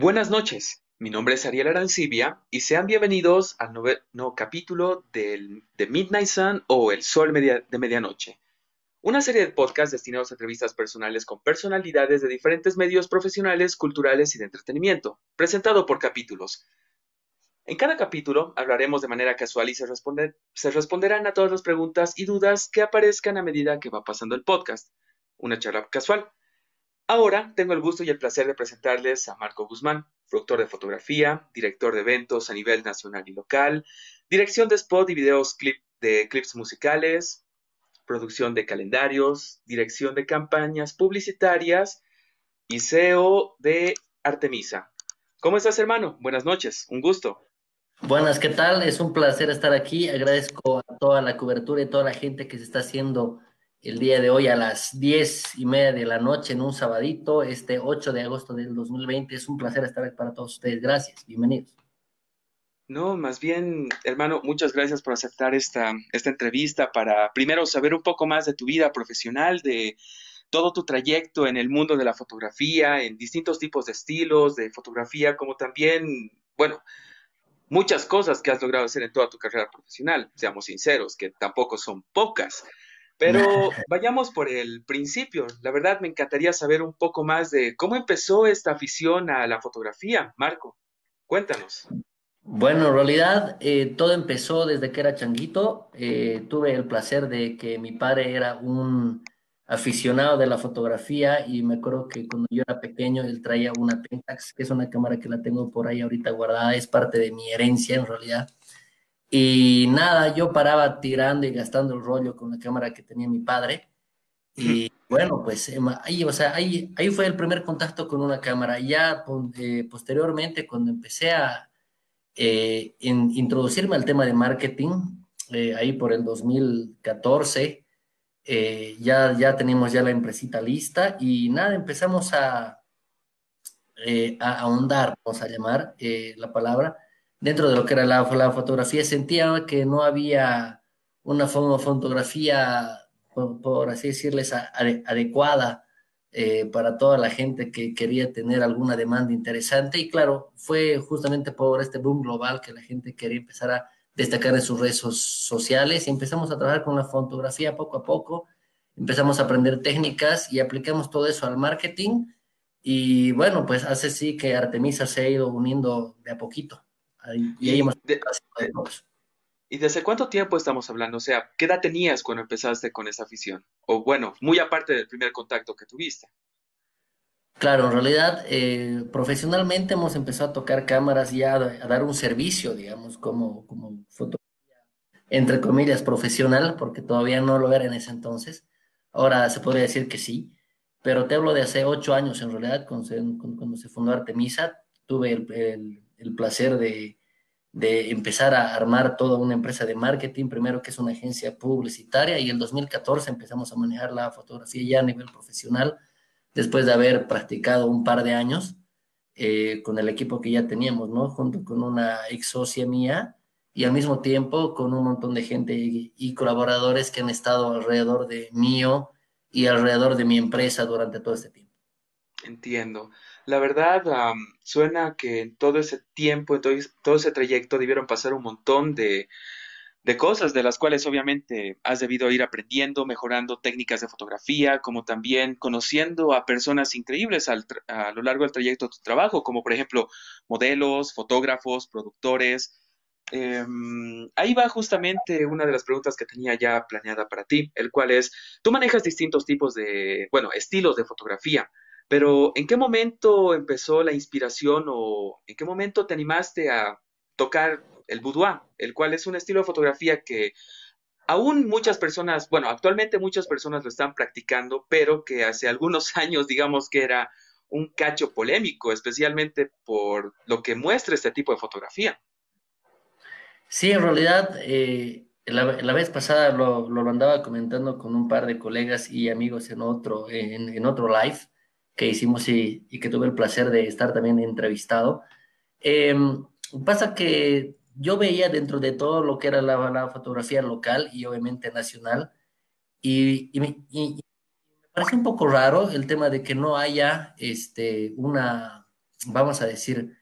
Buenas noches, mi nombre es Ariel Arancibia y sean bienvenidos al nuevo capítulo de Midnight Sun o El Sol de Medianoche, una serie de podcasts destinados a entrevistas personales con personalidades de diferentes medios profesionales, culturales y de entretenimiento, presentado por capítulos. En cada capítulo hablaremos de manera casual y se responderán a todas las preguntas y dudas que aparezcan a medida que va pasando el podcast. Una charla casual. Ahora tengo el gusto y el placer de presentarles a Marco Guzmán, productor de fotografía, director de eventos a nivel nacional y local, dirección de spot y videos de clips musicales, producción de calendarios, dirección de campañas publicitarias y SEO de Artemisa. ¿Cómo estás, hermano? Buenas noches, un gusto. Buenas, ¿qué tal? Es un placer estar aquí. Agradezco a toda la cobertura y toda la gente que se está haciendo el día de hoy a las diez y media de la noche en un sabadito, este 8 de agosto del 2020. Es un placer estar aquí para todos ustedes. Gracias, bienvenidos. No, más bien, hermano, muchas gracias por aceptar esta, esta entrevista para primero saber un poco más de tu vida profesional, de todo tu trayecto en el mundo de la fotografía, en distintos tipos de estilos de fotografía, como también, bueno, muchas cosas que has logrado hacer en toda tu carrera profesional, seamos sinceros, que tampoco son pocas. Pero vayamos por el principio. La verdad me encantaría saber un poco más de cómo empezó esta afición a la fotografía. Marco, cuéntanos. Bueno, en realidad eh, todo empezó desde que era changuito. Eh, tuve el placer de que mi padre era un aficionado de la fotografía y me acuerdo que cuando yo era pequeño él traía una Pentax, que es una cámara que la tengo por ahí ahorita guardada, es parte de mi herencia en realidad. Y nada, yo paraba tirando y gastando el rollo con la cámara que tenía mi padre. Y bueno, pues em, ahí, o sea, ahí, ahí fue el primer contacto con una cámara. Ya eh, posteriormente, cuando empecé a eh, introducirme al tema de marketing, eh, ahí por el 2014, ya, ya teníamos ya la empresita lista y nada, empezamos a, a ahondar, vamos a llamar la palabra, dentro de lo que era la, fotografía, sentía que no había una fotografía, por, así decirles, adecuada eh, para toda la gente que quería tener alguna demanda interesante. Y claro, fue justamente por este boom global que la gente quería empezar a destacar en sus redes sociales y empezamos a trabajar con la fotografía poco a poco. Empezamos a aprender técnicas y aplicamos todo eso al marketing. Y bueno, pues hace sí que Artemisa se ha ido uniendo de a poquito y, desde cuánto tiempo estamos hablando? O sea, ¿qué edad tenías cuando empezaste con esa afición? O bueno, muy aparte del primer contacto que tuviste. Claro, en realidad, eh, profesionalmente hemos empezado a tocar cámaras y a, dar un servicio, digamos, como, como fotografía, entre comillas, profesional, porque todavía no lo era en ese entonces. Ahora se podría decir que sí, pero te hablo de hace ocho años en realidad, cuando se, cuando se fundó Artemisa, tuve el el placer de, empezar a armar toda una empresa de marketing, primero que es una agencia publicitaria, y en 2014 empezamos a manejar la fotografía ya a nivel profesional, después de haber practicado un par de años eh, con el equipo que ya teníamos, ¿no? Junto con una ex socia mía y al mismo tiempo con un montón de gente y, y colaboradores que han estado alrededor de mío y alrededor de mi empresa durante todo este tiempo. Entiendo. La verdad, suena que en todo ese tiempo, en todo, ese trayecto, debieron pasar un montón de, cosas de las cuales obviamente has debido ir aprendiendo, mejorando técnicas de fotografía, como también conociendo a personas increíbles a lo largo del trayecto de tu trabajo, como por ejemplo modelos, fotógrafos, productores. Em, ahí va justamente una de las preguntas que tenía ya planeada para ti, el cual es, tú manejas distintos tipos de, bueno, estilos de fotografía. Pero ¿en qué momento empezó la inspiración o en qué momento te animaste a tocar el boudoir, el cual es un estilo de fotografía que aún muchas personas, bueno, actualmente muchas personas lo están practicando, pero que hace algunos años digamos que era un cacho polémico, especialmente por lo que muestra este tipo de fotografía. Sí, en realidad, eh, la, vez pasada lo, lo, andaba comentando con un par de colegas y amigos en otro, en, en otro live que hicimos y, que tuve el placer de estar también entrevistado. Em, pasa que yo veía dentro de todo lo que era la, fotografía local y obviamente nacional, y, y, me parece un poco raro el tema de que no haya este, una, vamos a decir,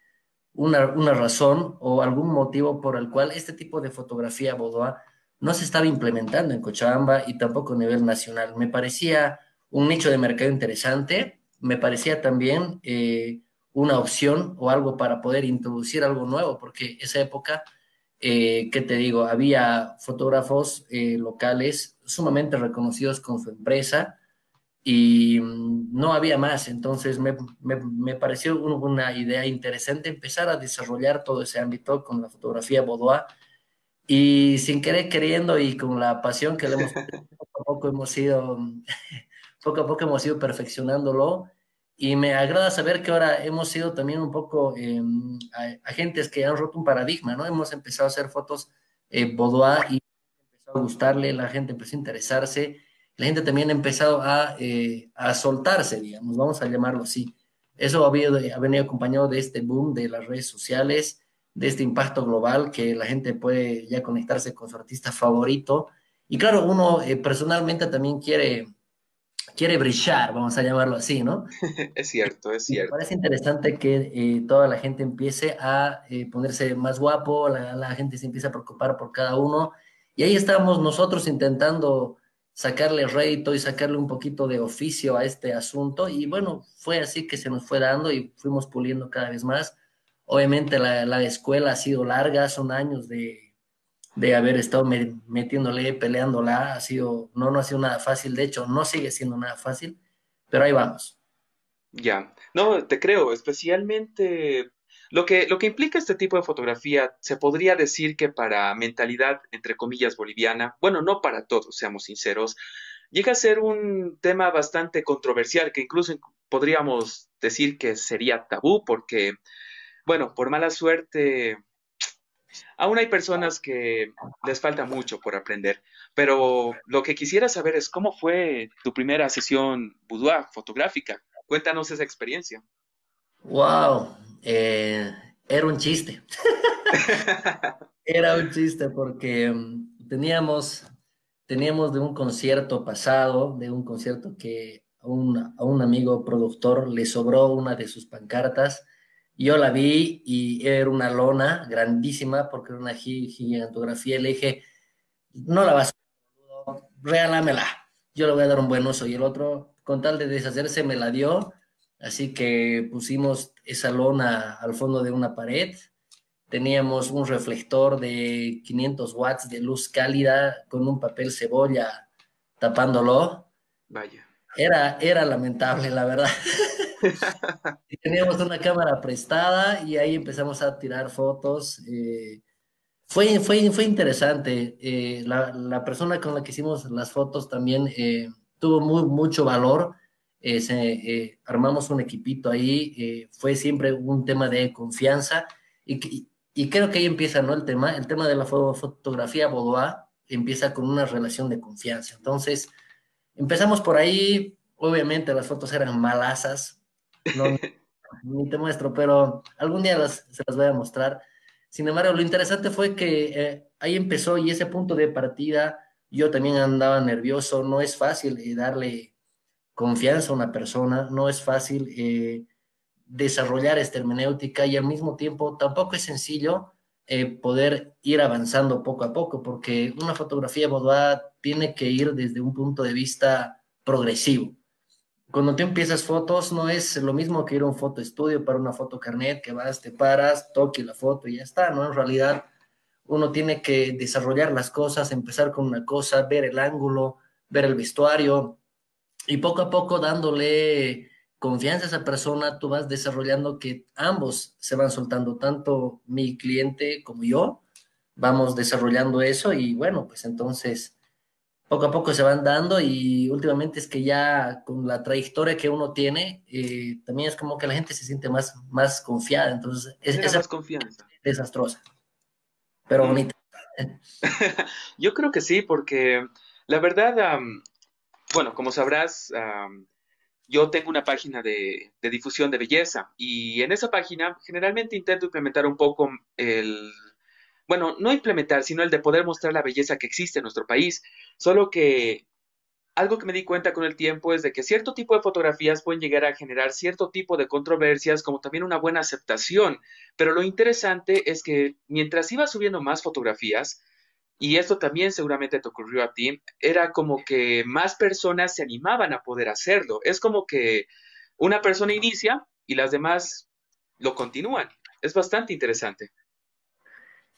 una, una, razón o algún motivo por el cual este tipo de fotografía boudoir no se estaba implementando en Cochabamba y tampoco a nivel nacional. Me parecía un nicho de mercado interesante, me parecía también eh, una opción o algo para poder introducir algo nuevo, porque esa época, eh, ¿qué te digo? Había fotógrafos eh, locales sumamente reconocidos con su empresa y mm, no había más. Entonces me, me, pareció una idea interesante empezar a desarrollar todo ese ámbito con la fotografía boudoir y sin querer queriendo y con la pasión que le hemos a poco hemos ido poco a poco hemos ido perfeccionándolo y me agrada saber que ahora hemos sido también un poco eh, agentes que han roto un paradigma, ¿no? Hemos empezado a hacer fotos eh, boudoir y empezó a gustarle, la gente empezó a interesarse, la gente también ha empezado a, eh, a soltarse, digamos, vamos a llamarlo así. Eso ha venido acompañado de este boom de las redes sociales, de este impacto global que la gente puede ya conectarse con su artista favorito. Y claro, uno eh, personalmente también quiere quiere brillar, vamos a llamarlo así, ¿no? es cierto, es cierto. Me parece interesante que eh, toda la gente empiece a eh, ponerse más guapo, la, gente se empieza a preocupar por cada uno, y ahí estamos nosotros intentando sacarle rédito y sacarle un poquito de oficio a este asunto, y bueno, fue así que se nos fue dando y fuimos puliendo cada vez más. Obviamente la, la escuela ha sido larga, son años de, de haber estado metiéndole, peleándola, ha sido, no, no ha sido nada fácil, de hecho, no sigue siendo nada fácil, pero ahí vamos. Ya, no, te creo, especialmente lo que, lo que implica este tipo de fotografía, se podría decir que para mentalidad, entre comillas, boliviana, bueno, no para todos, seamos sinceros, llega a ser un tema bastante controversial, que incluso podríamos decir que sería tabú, porque, bueno, por mala suerte, Aún hay personas que les falta mucho por aprender, pero lo que quisiera saber es cómo fue tu primera sesión boudoir fotográfica. Cuéntanos esa experiencia. Wow, eh, era un chiste. era un chiste porque mm, teníamos, teníamos de un concierto pasado, de un concierto que a un, a un amigo productor le sobró una de sus pancartas yo la vi y era una lona grandísima porque era una gigantografía y le dije, no la vas a regálamela, yo le voy a dar un buen uso. Y el otro, con tal de deshacerse, me la dio. Así que pusimos esa lona al fondo de una pared. Teníamos un reflector de 500 watts de luz cálida con un papel cebolla tapándolo. Vaya. Era, era lamentable, la verdad. teníamos una cámara prestada y ahí empezamos a tirar fotos. Eh, fue, fue, fue interesante. Eh, la, la, persona con la que hicimos las fotos también eh, tuvo muy, mucho valor. armamos un equipito ahí. fue siempre un tema de confianza. Y, y, creo que ahí empieza ¿no? el tema. El tema de la fotografía boudoir empieza con una relación de confianza. Entonces, empezamos por ahí. Obviamente las fotos eran malasas, no, ni te muestro, pero algún día se las voy a mostrar. Sin embargo, lo interesante fue que eh, ahí empezó y ese punto de partida, yo también andaba nervioso, no es fácil eh, darle confianza a una persona, no es fácil eh, desarrollar esta hermenéutica y al mismo tiempo tampoco es sencillo poder ir avanzando poco a poco, porque una fotografía boudoir tiene que ir desde un punto de vista progresivo cuando tú empiezas fotos, no es lo mismo que ir a un foto estudio para una foto carnet, que vas, te paras, toque la foto y ya está, ¿no? En realidad, uno tiene que desarrollar las cosas, empezar con una cosa, ver el ángulo, ver el vestuario, y poco a poco dándole confianza a esa persona, tú vas desarrollando que ambos se van soltando, tanto mi cliente como yo, vamos desarrollando eso y bueno, pues entonces poco a poco se van dando y últimamente es que ya con la trayectoria que uno tiene, eh, también es como que la gente se siente más, más confiada. Entonces, es, esa más confianza. Desastrosa, pero mm. bonita. Yo creo que sí, porque la verdad, bueno, como sabrás, yo tengo una página de, de difusión de belleza y en esa página generalmente intento implementar un poco el bueno, no implementar, sino el de poder mostrar la belleza que existe en nuestro país. Solo que algo que me di cuenta con el tiempo es de que cierto tipo de fotografías pueden llegar a generar cierto tipo de controversias, como también una buena aceptación. Pero lo interesante es que mientras iba subiendo más fotografías, y esto también seguramente te ocurrió a ti, era como que más personas se animaban a poder hacerlo. Es como que una persona inicia y las demás lo continúan. Es bastante interesante.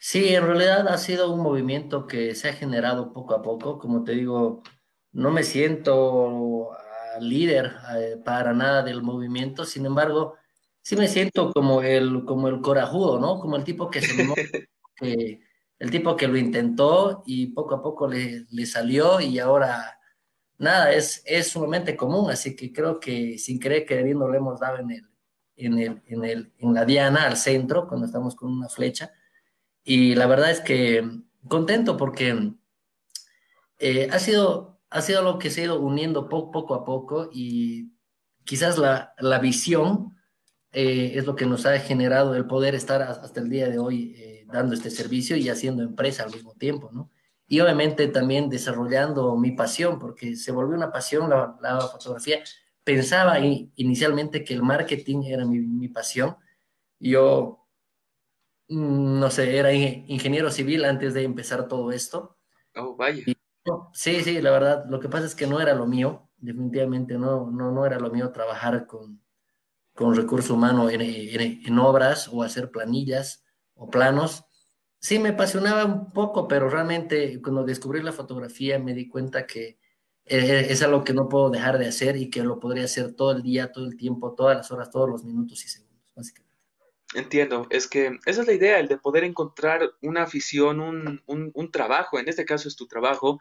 Sí, en realidad ha sido un movimiento que se ha generado poco a poco. Como te digo, no me siento líder eh, para nada del movimiento, sin embargo, sí me siento como el, como el corajudo, ¿no? Como el tipo que se que, el tipo que lo intentó y poco a poco le, le salió y ahora nada, es, es sumamente común, así que creo que sin querer queriendo lo hemos dado en el, en el, en el, en la diana al centro, cuando estamos con una flecha. Y la verdad es que contento porque eh, ha sido ha sido lo que se ha ido uniendo poco, a poco y quizás la, la visión eh, es lo que nos ha generado el poder estar hasta el día de hoy eh, dando este servicio y haciendo empresa al mismo tiempo, ¿no? Y obviamente también desarrollando mi pasión, porque se volvió una pasión la, la fotografía. Pensaba inicialmente que el marketing era mi, mi pasión. Yo, no sé, era ingeniero civil antes de empezar todo esto. Oh, vaya. Sí, sí, la verdad, lo que pasa es que no era lo mío, definitivamente no, no, no era lo mío trabajar con, con recurso humano en, en, obras o hacer planillas o planos. Sí, me apasionaba un poco, pero realmente cuando descubrí la fotografía me di cuenta que eh, es algo que no puedo dejar de hacer y que lo podría hacer todo el día, todo el tiempo, todas las horas, todos los minutos y segundos, básicamente. Entiendo, es que esa es la idea, el de poder encontrar una afición, un, un, trabajo, en este caso es tu trabajo,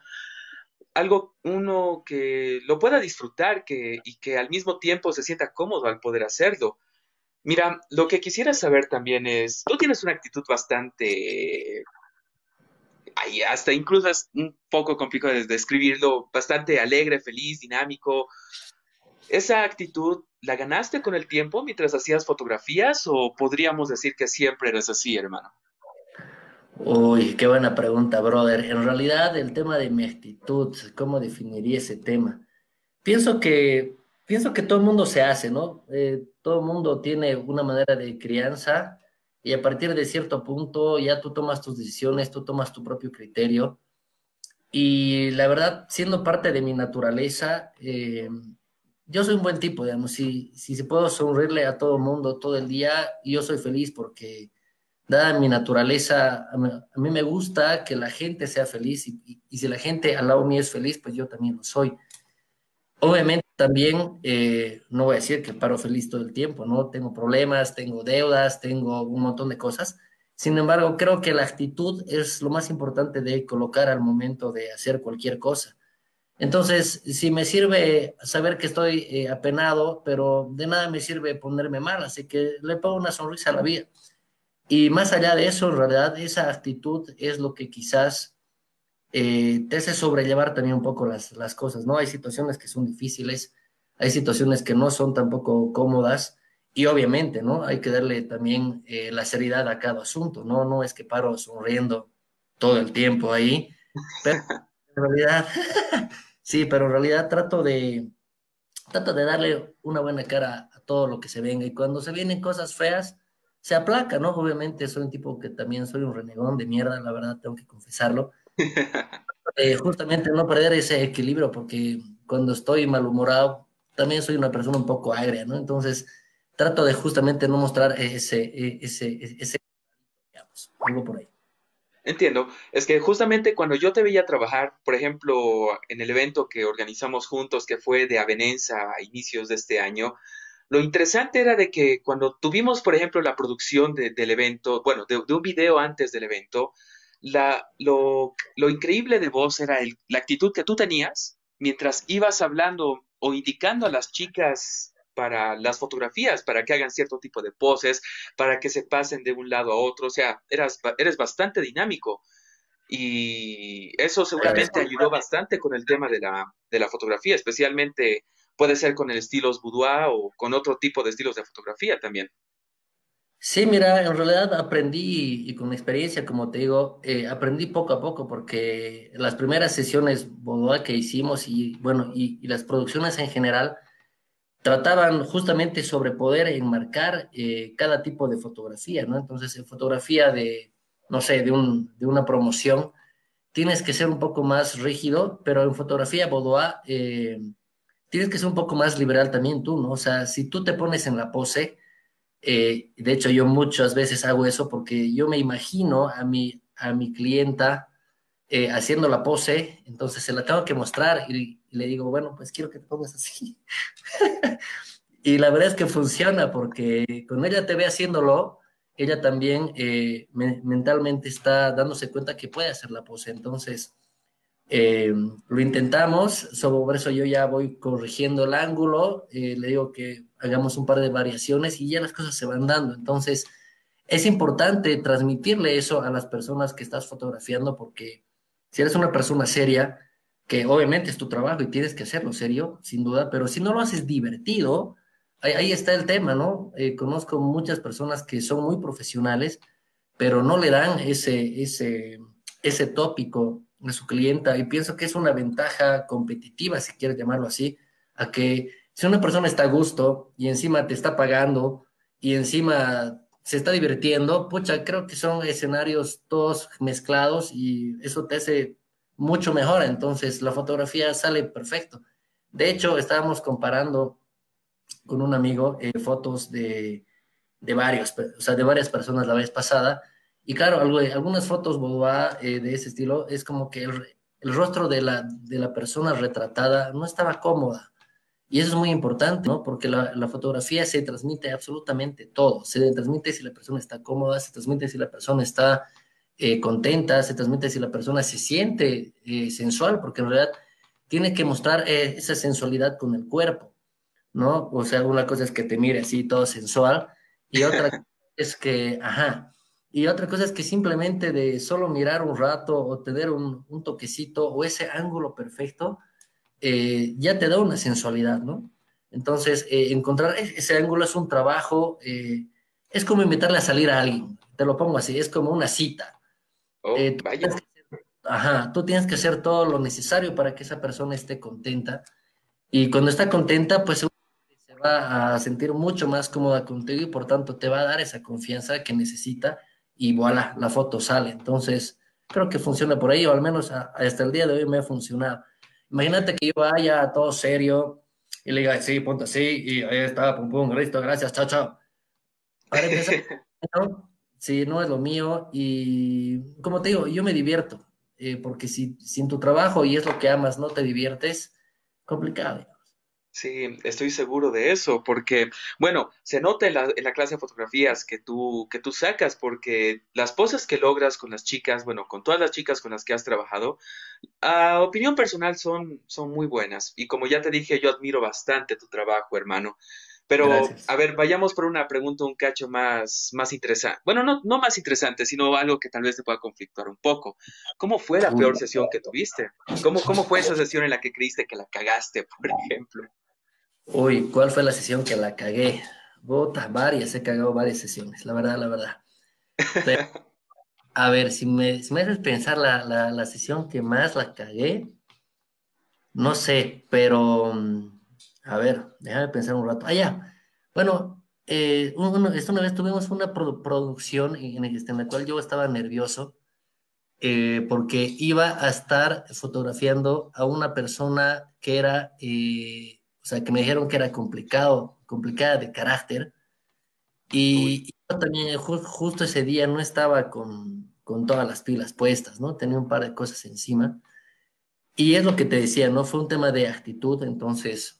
algo uno que lo pueda disfrutar que, y que al mismo tiempo se sienta cómodo al poder hacerlo. Mira, lo que quisiera saber también es, tú tienes una actitud bastante, hasta incluso es un poco complicado de describirlo, bastante alegre, feliz, dinámico. ¿Esa actitud la ganaste con el tiempo mientras hacías fotografías o podríamos decir que siempre eres así, hermano? Uy, qué buena pregunta, brother. En realidad, el tema de mi actitud, ¿cómo definiría ese tema? Pienso que, pienso que todo el mundo se hace, ¿no? Eh, todo el mundo tiene una manera de crianza y a partir de cierto punto ya tú tomas tus decisiones, tú tomas tu propio criterio. Y la verdad, siendo parte de mi naturaleza, eh, yo soy un buen tipo, digamos, si, si se puedo sonreírle a todo el mundo todo el día, yo soy feliz porque dada mi naturaleza, a mí, me gusta que la gente sea feliz y, y, si la gente al lado mío es feliz, pues yo también lo soy. Obviamente también, eh, no voy a decir que paro feliz todo el tiempo, ¿no? Tengo problemas, tengo deudas, tengo un montón de cosas. Sin embargo, creo que la actitud es lo más importante de colocar al momento de hacer cualquier cosa. Entonces, si me sirve saber que estoy eh, apenado, pero de nada me sirve ponerme mal, así que le pongo una sonrisa a la vida. Y más allá de eso, en realidad, esa actitud es lo que quizás eh, te hace sobrellevar también un poco las, las cosas, ¿no? Hay situaciones que son difíciles, hay situaciones que no son tampoco cómodas, y obviamente, ¿no? Hay que darle también eh, la seriedad a cada asunto, ¿no? No es que paro sonriendo todo el tiempo ahí, pero en realidad Sí, pero en realidad trato de, trato de darle una buena cara a todo lo que se venga y cuando se vienen cosas feas, se aplaca, ¿no? Obviamente soy un tipo que también soy un renegón de mierda, la verdad tengo que confesarlo. Eh, justamente no perder ese equilibrio porque cuando estoy malhumorado también soy una persona un poco agria, ¿no? Entonces trato de justamente no mostrar ese, ese, ese, digamos, algo por ahí. Entiendo. Es que justamente cuando yo te veía trabajar, por ejemplo, en el evento que organizamos juntos, que fue de Avenenza a inicios de este año, lo interesante era de que cuando tuvimos, por ejemplo, la producción del evento, bueno, de, un video antes del evento, la, lo, lo increíble de vos era la actitud que tú tenías mientras ibas hablando o indicando a las chicas para las fotografías, para que hagan cierto tipo de poses, para que se pasen de un lado a otro. O sea, eras, eres bastante dinámico. Y eso seguramente ayudó bastante con el tema de la, de la fotografía, especialmente puede ser con el estilo boudoir o con otro tipo de estilos de fotografía también. Sí, mira, en realidad aprendí y con experiencia, como te digo, eh, aprendí poco a poco porque las primeras sesiones Bodoa que hicimos y bueno, y, y las producciones en general trataban justamente sobre poder enmarcar eh, cada tipo de fotografía, ¿no? Entonces, en fotografía de, no sé, de, un, de una promoción, tienes que ser un poco más rígido, pero en fotografía Boudoir eh, tienes que ser un poco más liberal también tú, ¿no? O sea, si tú te pones en la pose, eh, de hecho yo muchas veces hago eso porque yo me imagino a mi, a mi clienta eh, haciendo la pose, entonces se la tengo que mostrar y, le digo, bueno, pues quiero que te pongas así. y la verdad es que funciona porque cuando ella te ve haciéndolo, ella también eh, mentalmente está dándose cuenta que puede hacer la pose. Entonces, eh, lo intentamos, sobre eso yo ya voy corrigiendo el ángulo, le digo que hagamos un par de variaciones y ya las cosas se van dando. Entonces, es importante transmitirle eso a las personas que estás fotografiando porque si eres una persona seria, que obviamente es tu trabajo y tienes que hacerlo serio, sin duda, pero si no lo haces divertido, ahí, está el tema, ¿no? Eh, conozco muchas personas que son muy profesionales, pero no le dan ese, ese, ese tópico a su clienta y pienso que es una ventaja competitiva, si quieres llamarlo así, a que si una persona está a gusto y encima te está pagando y encima se está divirtiendo, pucha, creo que son escenarios todos mezclados y eso te hace mucho mejor, entonces la fotografía sale perfecto. De hecho, estábamos comparando con un amigo eh, fotos de, de, varios, o sea, de varias personas la vez pasada, y claro, algunas fotos boudoir eh, de ese estilo es como que el, el rostro de la, de la persona retratada no estaba cómoda, y eso es muy importante, ¿no? Porque la, la, fotografía se transmite absolutamente todo. Se transmite si la persona está cómoda, se transmite si la persona está eh, contenta, se transmite si la persona se siente eh, sensual, porque en realidad tiene que mostrar eh, esa sensualidad con el cuerpo, ¿no? O sea, una cosa es que te mire así todo sensual y otra es que, ajá, y otra cosa es que simplemente de solo mirar un rato o tener un, un toquecito o ese ángulo perfecto, eh, ya te da una sensualidad, ¿no? Entonces, eh, encontrar e-, ese ángulo es un trabajo, eh, es como invitarle a salir a alguien, te lo pongo así, es como una cita. Oh, vaya. ajá, tú tienes que hacer todo lo necesario para que esa persona esté contenta y cuando está contenta, pues se va a sentir mucho más cómoda contigo y por tanto te va a dar esa confianza que necesita y voilà, la foto sale. Entonces, creo que funciona por ahí, o al menos hasta el día de hoy me ha funcionado. Imagínate que yo vaya todo serio y le diga, sí, punto, sí, y ahí está, pum, pum, listo, gracias, chao, chao. Para empezar, ¿no? Sí, no es lo mío y como te digo, yo me divierto, eh, porque si sin tu trabajo y es lo que amas no te diviertes, complicado. Sí, estoy seguro de eso, porque, bueno, se nota en la, en la, clase de fotografías que tú, que tú sacas, porque las poses que logras con las chicas, bueno, con todas las chicas con las que has trabajado, a opinión personal son, son muy buenas. Y como ya te dije, yo admiro bastante tu trabajo, hermano. Pero, Gracias. a ver, vayamos por una pregunta un cacho más, más interesante. Bueno, no, no más interesante, sino algo que tal vez te pueda conflictuar un poco. ¿Cómo fue la peor sesión que tuviste? ¿Cómo, ¿Cómo fue esa sesión en la que creíste que la cagaste, por ejemplo? Uy, ¿cuál fue la sesión que la cagué? Bota, varias, he cagado varias sesiones, la verdad, la verdad. Pero, a ver, si me, si me haces pensar la, la, la, sesión que más la cagué, no sé, pero mm, a ver, déjame pensar un rato. Ah, ya. Bueno, eh, uno, una vez tuvimos una produ producción en, en, la cual yo estaba nervioso eh, porque iba a estar fotografiando a una persona que era, eh, o sea, que me dijeron que era complicado, complicada de carácter. Y, y yo también ju justo ese día no estaba con, con todas las pilas puestas, ¿no? Tenía un par de cosas encima. Y es lo que te decía, ¿no? Fue un tema de actitud, entonces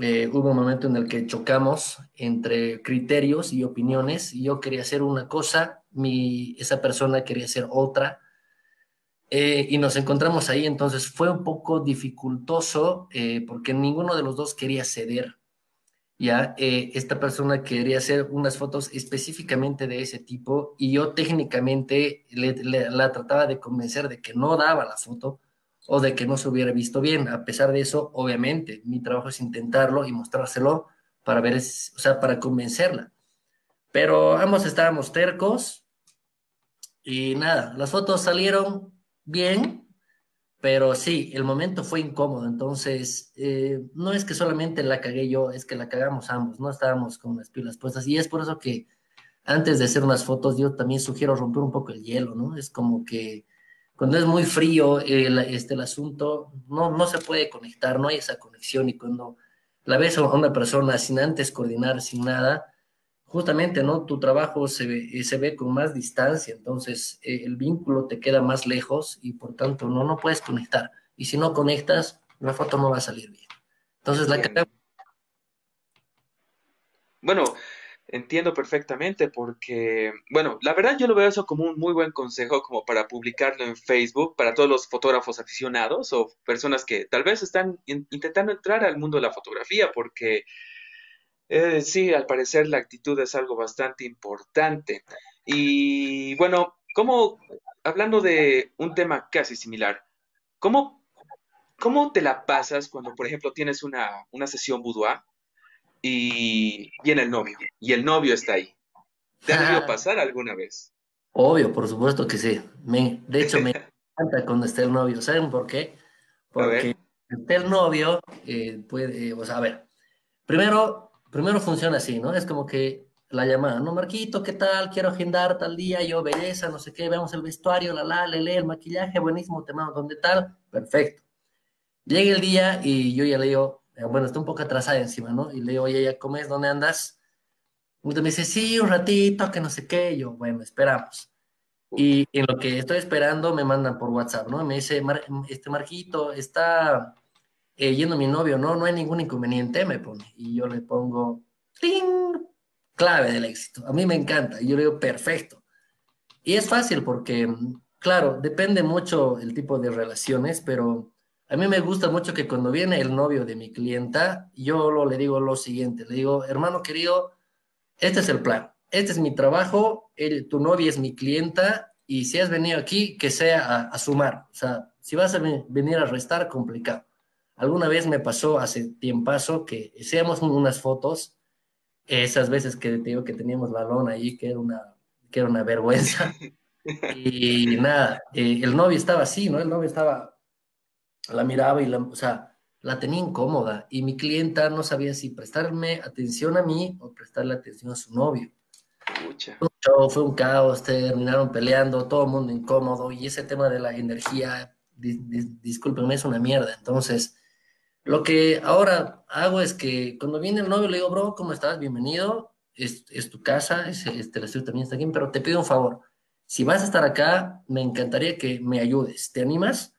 eh, hubo un momento en el que chocamos entre criterios y opiniones. Yo quería hacer una cosa, mi, esa persona quería hacer otra. Eh, y nos encontramos ahí, entonces fue un poco dificultoso eh, porque ninguno de los dos quería ceder. Ya, eh, esta persona quería hacer unas fotos específicamente de ese tipo y yo técnicamente le, le, la trataba de convencer de que no daba la foto o de que no se hubiera visto bien. A pesar de eso, obviamente, mi trabajo es intentarlo y mostrárselo para ver, o sea, para convencerla. Pero ambos estábamos tercos y nada, las fotos salieron bien, pero sí, el momento fue incómodo. Entonces, eh, no es que solamente la cagué yo, es que la cagamos ambos, no estábamos con las pilas puestas. Y es por eso que antes de hacer unas fotos, yo también sugiero romper un poco el hielo, ¿no? Es como que cuando es muy frío el, este, el asunto, no, no se puede conectar, no hay esa conexión. Y cuando la ves a una persona sin antes coordinar, sin nada, justamente, ¿no? Tu trabajo se ve, eh, se ve con más distancia, entonces eh, el vínculo te queda más lejos y por tanto no, no puedes conectar. Y si no conectas, la foto no va a salir bien. Entonces la. Bueno, Entiendo perfectamente porque, bueno, la verdad yo lo veo eso como un muy buen consejo como para publicarlo en Facebook para todos los fotógrafos aficionados o personas que tal vez están intentando entrar al mundo de la fotografía porque eh, sí, al parecer la actitud es algo bastante importante. Y bueno, como hablando de un tema casi similar, ¿cómo, cómo te la pasas cuando, por ejemplo, tienes una, una sesión boudoir? Y viene el novio, y el novio está ahí. ¿Te ha debido pasar alguna vez? Obvio, por supuesto que sí. Me, de hecho, me encanta cuando está el novio. ¿Saben por qué? Porque está el novio, eh, puede, o sea, a ver, primero, primero funciona así, ¿no? Es como que la llamada, ¿no? Marquito, ¿qué tal? Quiero agendar tal día, yo, belleza, no sé qué, veamos el vestuario, la la, le, el maquillaje, buenísimo, te mando donde tal, perfecto. Llega el día y yo ya le digo, eh, bueno, está un poco atrasada encima, ¿no? Y le digo, oye, ¿ya comes? ¿Dónde andas? Y me dice, sí, un ratito, que no sé qué. yo, bueno, esperamos. Y en lo que estoy esperando, me mandan por WhatsApp, ¿no? me dice, este Marquito, está eh, yendo mi novio, ¿no? No hay ningún inconveniente, me pone. Y yo le pongo, ¡ting! Clave del éxito. A mí me encanta. Y yo le digo, perfecto. Y es fácil porque, claro, depende mucho el tipo de relaciones, pero a mí me gusta mucho que cuando viene el novio de mi clienta, yo lo, le digo lo siguiente, le digo, hermano querido, este es el plan, este es mi trabajo, tu novia es mi clienta y si has venido aquí, que sea a, sumar. O sea, si vas a venir a restar, complicado. Alguna vez me pasó hace tiempazo que hacíamos unas fotos, esas veces que te digo que teníamos la lona ahí, que era una, que era una vergüenza. Y nada, eh, el novio estaba así, ¿no? El novio estaba la miraba y la, o sea, la tenía incómoda y mi clienta no sabía si prestarme atención a mí o prestarle atención a su novio. fue un caos, terminaron peleando, todo el mundo incómodo y ese tema de la energía, discúlpenme, es una mierda. Entonces, lo que ahora hago es que cuando viene el novio le digo, bro, ¿cómo estás? Bienvenido, es, tu casa, es, este, la estudio también está aquí, pero te pido un favor. Si vas a estar acá, me encantaría que me ayudes. ¿Te animas?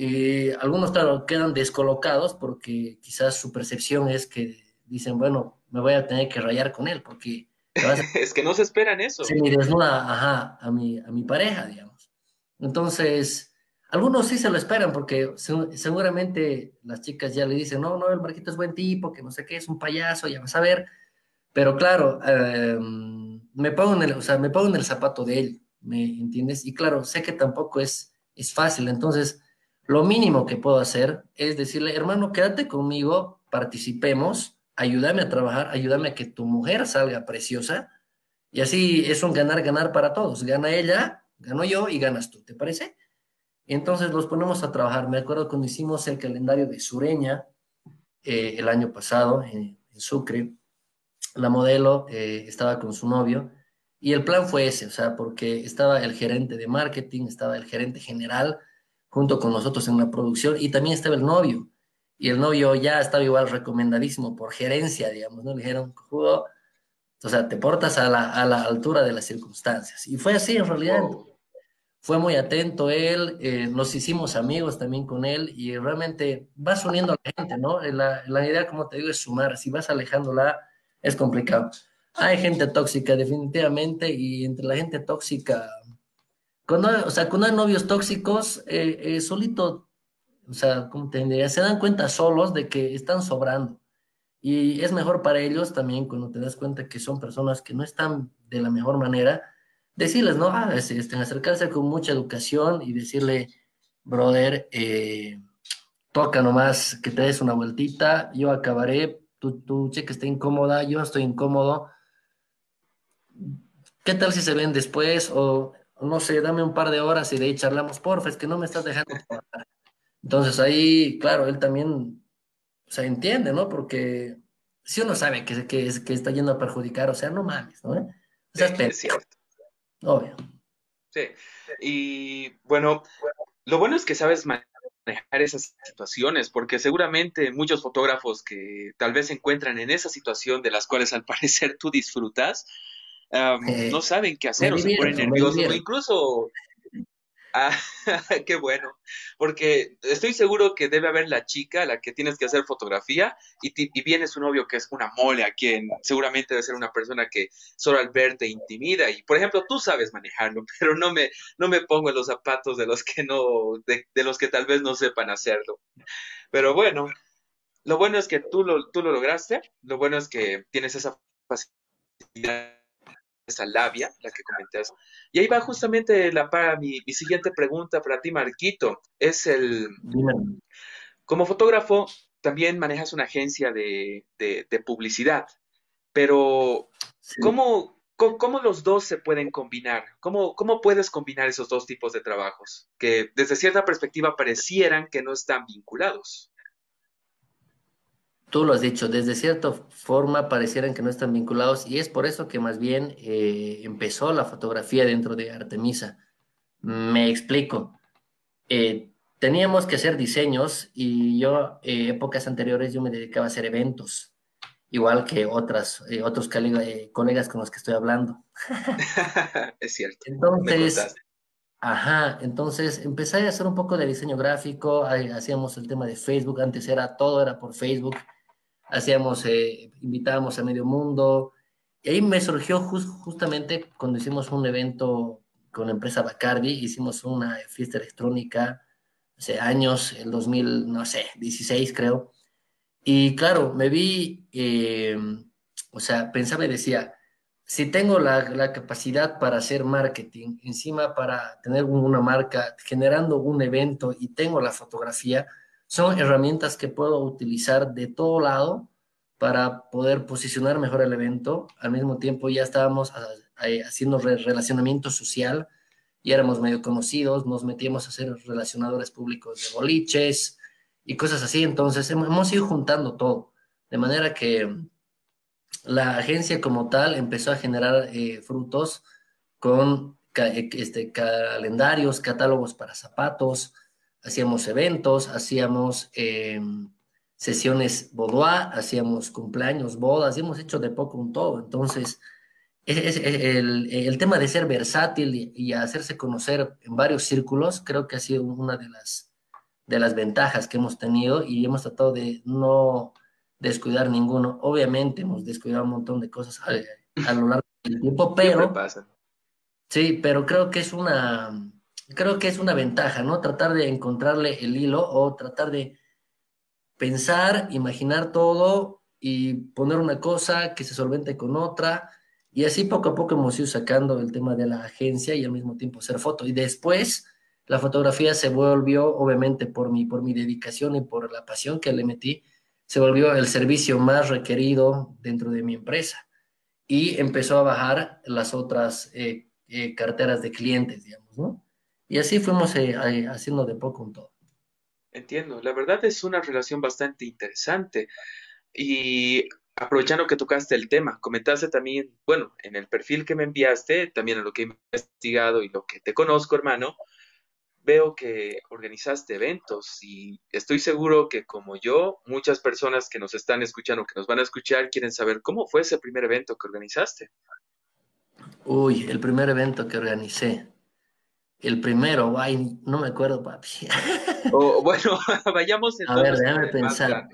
Eh, algunos, claro, quedan descolocados porque quizás su percepción es que dicen, bueno, me voy a tener que rayar con él porque... es que no se esperan eso. Se me desnuda, ajá, a mi, a mi pareja, digamos. Entonces, algunos sí se lo esperan porque seguramente las chicas ya le dicen, no, no, el Marquito es buen tipo, que no sé qué, es un payaso, ya vas a ver. Pero claro, em, me, pongo en el, o sea, me pongo en el zapato de él, ¿me entiendes? Y claro, sé que tampoco es, es fácil, entonces lo mínimo que puedo hacer es decirle, hermano, quédate conmigo, participemos, ayúdame a trabajar, ayúdame a que tu mujer salga preciosa. Y así es un ganar-ganar para todos. Gana ella, gano yo y ganas tú, ¿te parece? Entonces los ponemos a trabajar. Me acuerdo cuando hicimos el calendario de Sureña eh, el año pasado en, Sucre. La modelo eh, estaba con su novio y el plan fue ese, o sea, porque estaba el gerente de marketing, estaba el gerente general, junto con nosotros en la producción y también estaba el novio. Y el novio ya estaba igual recomendadísimo por gerencia, digamos, ¿no? Le dijeron, jugo, o sea, te portas a la, a la, altura de las circunstancias. Y fue así en realidad. Fue muy atento él, eh, nos hicimos amigos también con él y realmente vas uniendo a la gente, ¿no? La, la idea, como te digo, es sumar. Si vas alejándola, es complicado. Hay gente tóxica, definitivamente, y entre la gente tóxica cuando, o sea, cuando hay novios tóxicos, eh, eh, solito, o sea, ¿cómo te diría? Se dan cuenta solos de que están sobrando. Y es mejor para ellos también cuando te das cuenta que son personas que no están de la mejor manera, decirles, ¿no? Ah, este, acercarse con mucha educación y decirle, brother, eh, toca nomás que te des una vueltita, yo acabaré, tu, tu cheque está incómoda, yo estoy incómodo, ¿qué tal si se ven después? No sé, dame un par de horas y de ahí charlamos, porfa, es que no me estás dejando Entonces ahí, claro, él también, o sea, entiende, ¿no? Porque si uno sabe que, que, que está yendo a perjudicar, o sea, no mames, ¿no? O sea, es cierto. Obvio. Sí. Y bueno, lo bueno es que sabes manejar esas situaciones, porque seguramente muchos fotógrafos que tal vez se encuentran en esa situación de las cuales al parecer tú disfrutas, eh, no saben qué hacer o se ponen nerviosos o incluso Ah, qué bueno, porque estoy seguro que debe haber la chica a la que tienes que hacer fotografía y, y, viene su novio que es una mole a quien seguramente debe ser una persona que solo al verte intimida y por ejemplo tú sabes manejarlo, pero no me, no me pongo en los zapatos de los que no, de, de los que tal vez no sepan hacerlo. Pero bueno, lo bueno es que tú lo, tú lo lograste, lo bueno es que tienes esa facilidad esa labia, la que comentas. Y ahí va justamente la para mi, siguiente pregunta para ti, Marquito. Es el. Como fotógrafo, también manejas una agencia de, publicidad, pero ¿cómo, cómo, los dos se pueden combinar? ¿Cómo, ¿Cómo puedes combinar esos dos tipos de trabajos que desde cierta perspectiva parecieran que no están vinculados? Tú lo has dicho, desde cierta forma parecieran que no están vinculados y es por eso que más bien eh, empezó la fotografía dentro de Artemisa. Me explico. Eh, teníamos que hacer diseños y yo, eh, épocas anteriores, yo me dedicaba a hacer eventos, igual que otras, otros colegas con los que estoy hablando. es cierto. Entonces, ajá, entonces empecé a hacer un poco de diseño gráfico, hacíamos el tema de Facebook, antes era todo, era por Facebook hacíamos, eh, invitábamos a medio mundo. Y ahí me surgió justamente cuando hicimos un evento con la empresa Bacardi, hicimos una fiesta electrónica hace años, el 2000, no sé, 16 creo. Y claro, me vi, eh, o sea, pensaba y decía, si tengo la, la, capacidad para hacer marketing, encima para tener una marca, generando un evento y tengo la fotografía, son herramientas que puedo utilizar de todo lado para poder posicionar mejor el evento. Al mismo tiempo ya estábamos ah, haciendo relacionamiento social, y éramos medio conocidos, nos metíamos a ser relacionadores públicos de boliches y cosas así. Entonces hemos ido juntando todo, de manera que la agencia como tal empezó a generar eh, frutos con este, calendarios, catálogos para zapatos, hacíamos eventos, hacíamos em, sesiones boudoir, hacíamos cumpleaños, bodas, y hemos hecho de poco un todo. Entonces, es, el, el, tema de ser versátil y, hacerse conocer en varios círculos, creo que ha sido una de las, de las ventajas que hemos tenido y hemos tratado de no descuidar ninguno. Obviamente hemos descuidado un montón de cosas a, a lo largo del tiempo, pero... Sí, pero creo que es una creo que es una ventaja, ¿no? Tratar de encontrarle el hilo o tratar de pensar, imaginar todo y poner una cosa que se solvente con otra. Y así poco a poco hemos ido sacando el tema de la agencia y al mismo tiempo hacer foto. Y después la fotografía se volvió, obviamente por mi, por mi dedicación y por la pasión que le metí, se volvió el servicio más requerido dentro de mi empresa. Y empezó a bajar las otras eh, eh, carteras de clientes, digamos, ¿no? Y así fuimos eh, haciendo de poco un todo. Entiendo, la verdad es una relación bastante interesante. Y aprovechando que tocaste el tema, comentaste también, bueno, en el perfil que me enviaste, también en lo que he investigado y lo que te conozco, hermano, veo que organizaste eventos y estoy seguro que como yo, muchas personas que nos están escuchando, que nos van a escuchar, quieren saber cómo fue ese primer evento que organizaste. Uy, el primer evento que organicé. El primero, ay, no me acuerdo, papi. bueno, vayamos A ver, déjame pensar.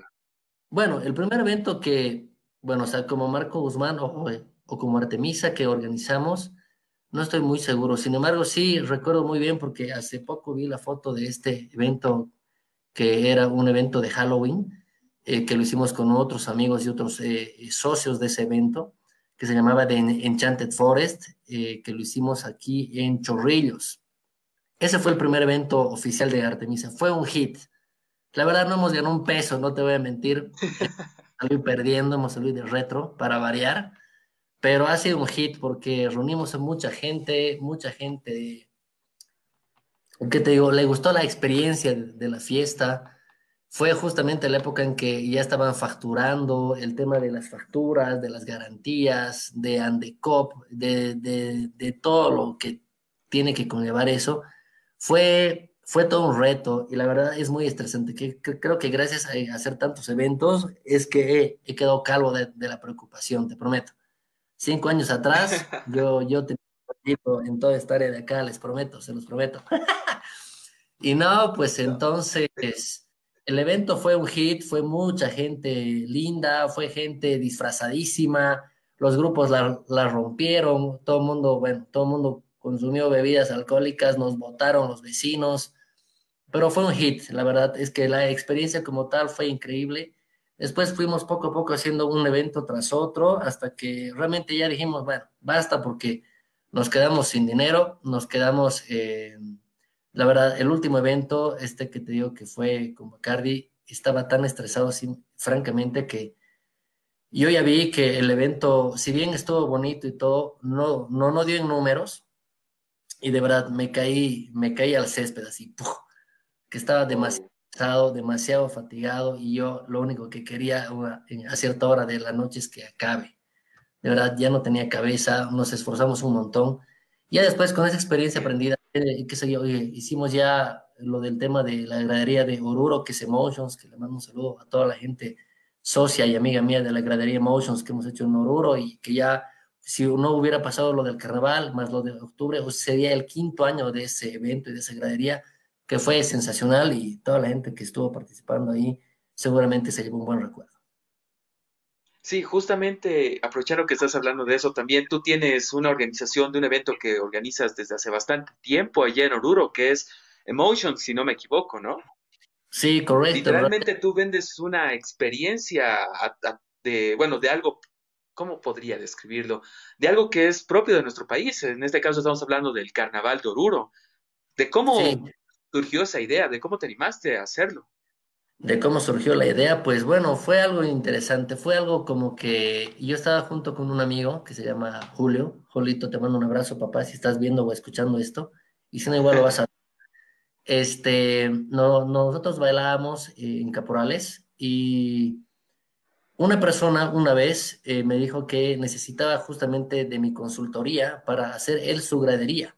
Bueno, el primer evento que, bueno, o sea, como Marco Guzmán o, o como Artemisa que organizamos, no estoy muy seguro. Sin embargo, sí recuerdo muy bien porque hace poco vi la foto de este evento que era un evento de Halloween, eh, que lo hicimos con otros amigos y otros eh, socios de ese evento, que se llamaba The Enchanted Forest, eh, que lo hicimos aquí en Chorrillos. Ese fue el primer evento oficial de Artemisa. Fue un hit. La verdad no hemos ganado un peso, no te voy a mentir. Salí perdiendo, hemos salido de retro para variar. pero ha sido un hit porque reunimos a mucha gente, mucha gente, ¿qué te digo? Le gustó la experiencia de la fiesta fue justamente la época en que ya estaban facturando el tema de las facturas, de las garantías, de Andecop, de, de, todo lo que tiene que conllevar eso. Fue, fue todo un reto y la verdad es muy estresante. Que, creo que gracias a hacer tantos eventos es que he, quedado calvo de, la preocupación, te prometo. Cinco años atrás, yo, yo tenía en toda esta área de acá, les prometo, se los prometo. y no, pues entonces el evento fue un hit, fue mucha gente linda, fue gente disfrazadísima, los grupos la, rompieron, todo el mundo, bueno, todo el mundo consumió bebidas alcohólicas, nos votaron los vecinos, pero fue un hit, la verdad es que la experiencia como tal fue increíble. Después fuimos poco a poco haciendo un evento tras otro hasta que realmente ya dijimos, bueno, basta porque nos quedamos sin dinero, nos quedamos... Eh, la verdad, el último evento, este que te digo que fue con Bacardi, estaba tan estresado, francamente, que yo ya vi que el evento, si bien estuvo bonito y todo, no, no, no dio en números. Y de verdad, me caí, me caí al césped así, que estaba demasiado, demasiado fatigado y yo lo único que quería a cierta hora de la noche es que acabe. De verdad, ya no tenía cabeza, nos esforzamos un montón. Ya después, con esa experiencia aprendida, eh, qué sé yo, hicimos ya lo del tema de la gradería de Oruro, que es Emotions, que le mando un saludo a toda la gente socia y amiga mía de la gradería Emotions que hemos hecho en Oruro y que ya, si no hubiera pasado lo del carnaval, más lo de octubre, sería el quinto año de ese evento y de esa gradería, que fue sensacional y toda la gente que estuvo participando ahí seguramente se llevó un buen recuerdo. Sí, justamente aprovechando que estás hablando de eso, también tú tienes una organización de un evento que organizas desde hace bastante tiempo allá en Oruro, que es Emotions, si no me equivoco, ¿no? Sí, correcto. Literalmente tú vendes una experiencia de, bueno, de algo, ¿cómo podría describirlo? De algo que es propio de nuestro país. En este caso estamos hablando del Carnaval de Oruro. De cómo surgió esa idea, de cómo te animaste a hacerlo de cómo surgió la idea, pues bueno, fue algo interesante, fue algo como que yo estaba junto con un amigo que se llama Julio, Jolito, te mando un abrazo, papá, si estás viendo o escuchando esto, y si no, igual lo vas a... Este, no, nosotros bailábamos en caporales y una persona una vez eh, me dijo que necesitaba justamente de mi consultoría para hacer él su gradería.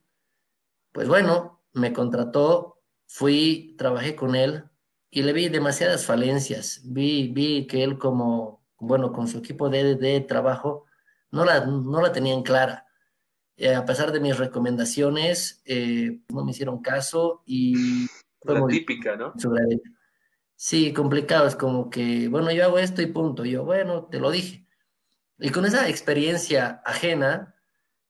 Pues bueno, me contrató, fui, trabajé con él, y le vi demasiadas falencias. Vi, vi que él como, bueno, con su equipo de, de trabajo, no la, no la tenían clara. Eh, a pesar de mis recomendaciones, eh, no me hicieron caso y... La típica, ¿no? Sí, complicado. Es como que, bueno, yo hago esto y punto. Yo, bueno, te lo dije. Y con esa experiencia ajena,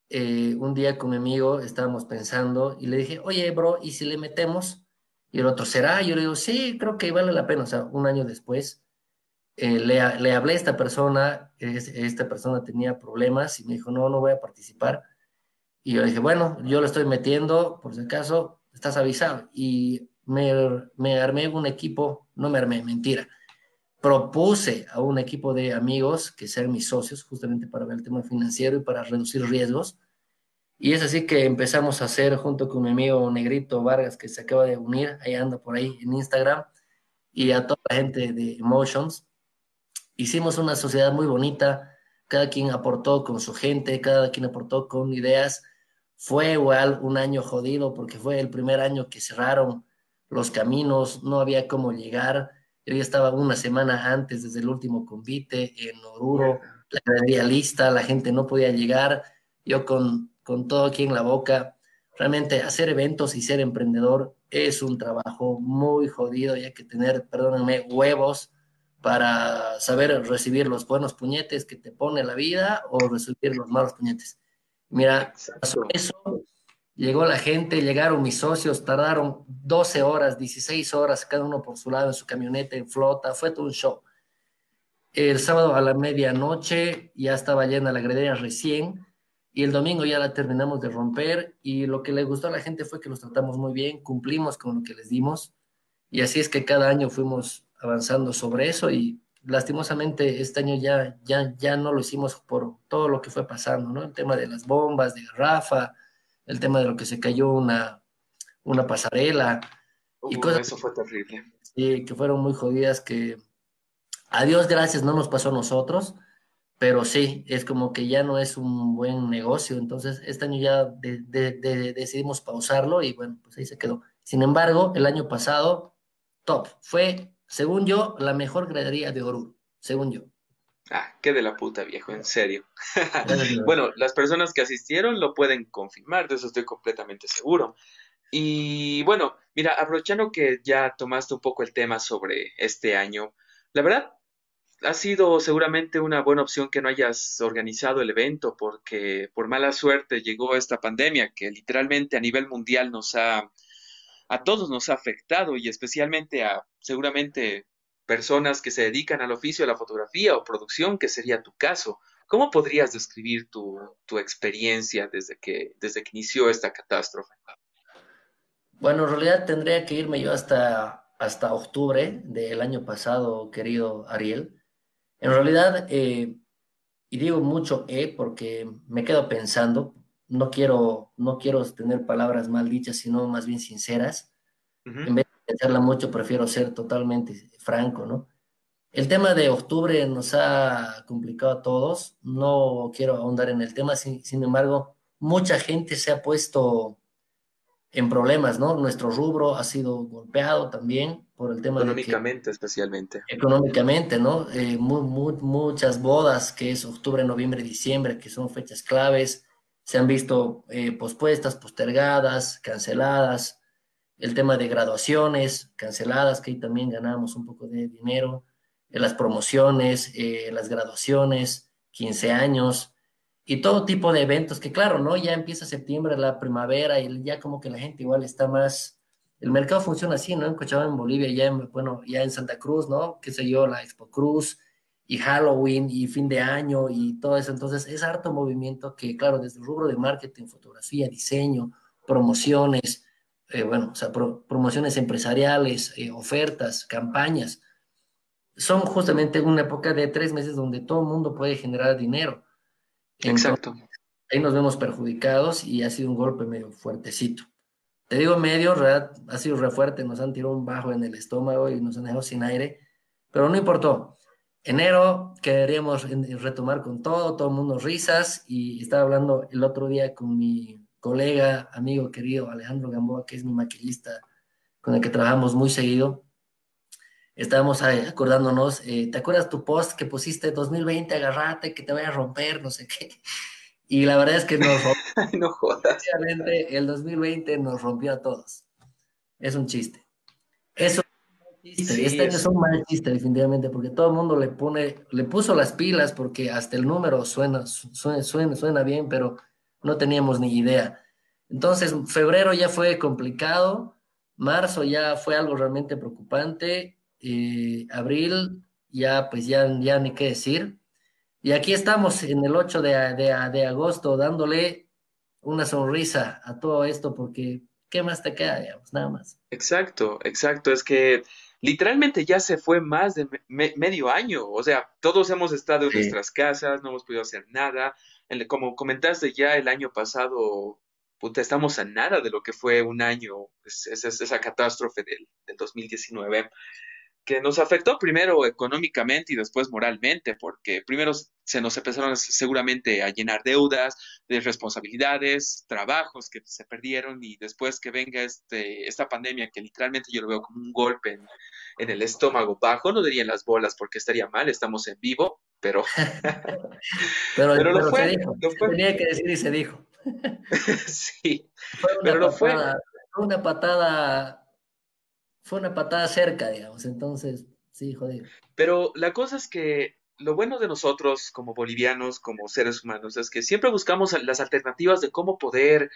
eh, un día con mi amigo estábamos pensando y le dije, oye, bro, ¿y si le metemos y el otro, ¿será? Yo le digo, sí, creo que vale la pena. O sea, un año después, eh, le, le, hablé a esta persona, esta persona tenía problemas y me dijo, no, no voy a participar. Y yo dije, bueno, yo lo estoy metiendo, por si acaso, estás avisado. Y me, armé un equipo, no me armé, mentira. Propuse a un equipo de amigos que sean mis socios, justamente para ver el tema financiero y para reducir riesgos y es así que empezamos a hacer junto con mi amigo Negrito Vargas, que se acaba de unir, ahí anda por ahí en Instagram, y a toda la gente de Emotions. Hicimos una sociedad muy bonita, cada quien aportó con su gente, cada quien aportó con ideas. Fue igual un año jodido porque fue el primer año que cerraron los caminos, no había cómo llegar. Yo ya estaba una semana antes desde el último convite en Oruro, la galería lista, la gente no podía llegar. Yo con con todo aquí en la boca. Realmente hacer eventos y ser emprendedor es un trabajo muy jodido y hay que tener, perdónenme, huevos para saber recibir los buenos puñetes que te pone la vida o recibir los malos puñetes. Mira, eso, llegó la gente, llegaron mis socios, tardaron 12 horas, 16 horas, cada uno por su lado en su camioneta, en flota, fue todo un show. El sábado a la medianoche ya estaba llena la gradería recién, y el domingo ya la terminamos de romper y lo que le gustó a la gente fue que los tratamos muy bien, cumplimos con lo que les dimos y así es que cada año fuimos avanzando sobre eso y lastimosamente este año ya, ya, ya no lo hicimos por todo lo que fue pasando, ¿no? El tema de las bombas, de Rafa, el tema de lo que se cayó una, una pasarela. y cosas eso fue terrible. Sí, que fueron muy jodidas, que a Dios gracias no nos pasó a nosotros, pero sí, es como que ya no es un buen negocio, entonces este año ya decidimos pausarlo y bueno, pues ahí se quedó. Sin embargo, el año pasado, top, fue, según yo, la mejor gradería de Oruro, según yo. Ah, qué de la puta, viejo, en serio. bueno, las personas que asistieron lo pueden confirmar, de eso estoy completamente seguro. Y bueno, mira, aprovechando que ya tomaste un poco el tema sobre este año, la verdad, ha sido seguramente una buena opción que no hayas organizado el evento porque por mala suerte llegó esta pandemia que literalmente a nivel mundial nos ha, a todos nos ha afectado y especialmente a seguramente personas que se dedican al oficio de la fotografía o producción, que sería tu caso. ¿Cómo podrías describir tu, experiencia desde que, desde que inició esta catástrofe? Bueno, en realidad tendría que irme yo hasta, hasta octubre del año pasado, querido Ariel. En realidad, eh, y digo mucho E porque me quedo pensando, no quiero, no quiero tener palabras mal dichas, sino más bien sinceras. En vez pensarla mucho, prefiero ser totalmente franco, ¿no? El tema de octubre nos ha complicado a todos, no quiero ahondar en el tema, sin, embargo, mucha gente se ha puesto en problemas, ¿no? Nuestro rubro ha sido golpeado también por el tema económicamente especialmente. Económicamente, ¿no? Eh, muchas bodas, que es octubre, noviembre, diciembre, que son fechas claves, se han visto eh, pospuestas, postergadas, canceladas el tema de graduaciones canceladas, que ahí también ganamos un poco de dinero, eh, las promociones, eh, las graduaciones, 15 años y todo tipo de eventos que claro, ¿no? Ya empieza septiembre, la primavera y ya como que la gente igual está más, el mercado funciona así, ¿no? En Cochabamba, en Bolivia, ya en, bueno, ya en Santa Cruz, ¿no? Qué sé yo, la Expo Cruz y Halloween y fin de año y todo eso. Entonces es harto movimiento que, claro, desde el rubro de marketing, fotografía, diseño, promociones, eh, bueno, o sea, promociones empresariales, eh, ofertas, campañas. Son justamente una época de tres meses donde todo el mundo puede generar dinero. Exacto. ahí nos vemos perjudicados y ha sido un golpe medio fuertecito. Te digo medio, ha sido re fuerte, nos han tirado un bajo en el estómago y nos han dejado sin aire, pero no importó. Enero queríamos retomar con todo, todo el mundo risas y estaba hablando el otro día con mi colega, amigo querido Alejandro Gamboa, que es mi maquillista con el que trabajamos muy seguido, estábamos acordándonos, eh, ¿te acuerdas tu post que pusiste 2020, agarrate, que te voy a romper, no sé qué? Y la verdad es que nos rompió. no jodas. El 2020 nos rompió a todos. Es un chiste. Eso este año es un mal chiste, definitivamente, porque todo el mundo le pone, le puso las pilas porque hasta el número suena, suena, suena, suena bien, pero no teníamos ni idea. Entonces, febrero ya fue complicado, marzo ya fue algo realmente preocupante, eh, abril ya pues ya, ya ni qué decir. Y aquí estamos en el 8 de, de, agosto dándole una sonrisa a todo esto porque ¿qué más te queda, digamos? Nada más. Exacto, exacto. Es que literalmente ya se fue más de medio año. O sea, todos hemos estado en nuestras casas, no hemos podido hacer nada como comentaste ya el año pasado, puta, estamos a nada de lo que fue un año, esa, esa catástrofe del, del 2019 que nos afectó primero económicamente y después moralmente, porque primero se nos empezaron seguramente a llenar deudas, de responsabilidades, trabajos que se perdieron y después que venga este, esta pandemia que literalmente yo lo veo como un golpe en, en el estómago bajo, no diría en las bolas porque estaría mal, estamos en vivo, pero... pero, lo, fue, Tenía que decir y se dijo. sí, pero lo fue. Fue una patada fue una patada cerca, digamos. Entonces, sí, jodido. Pero la cosa es que lo bueno de nosotros como bolivianos, como seres humanos, es que siempre buscamos las alternativas de cómo poder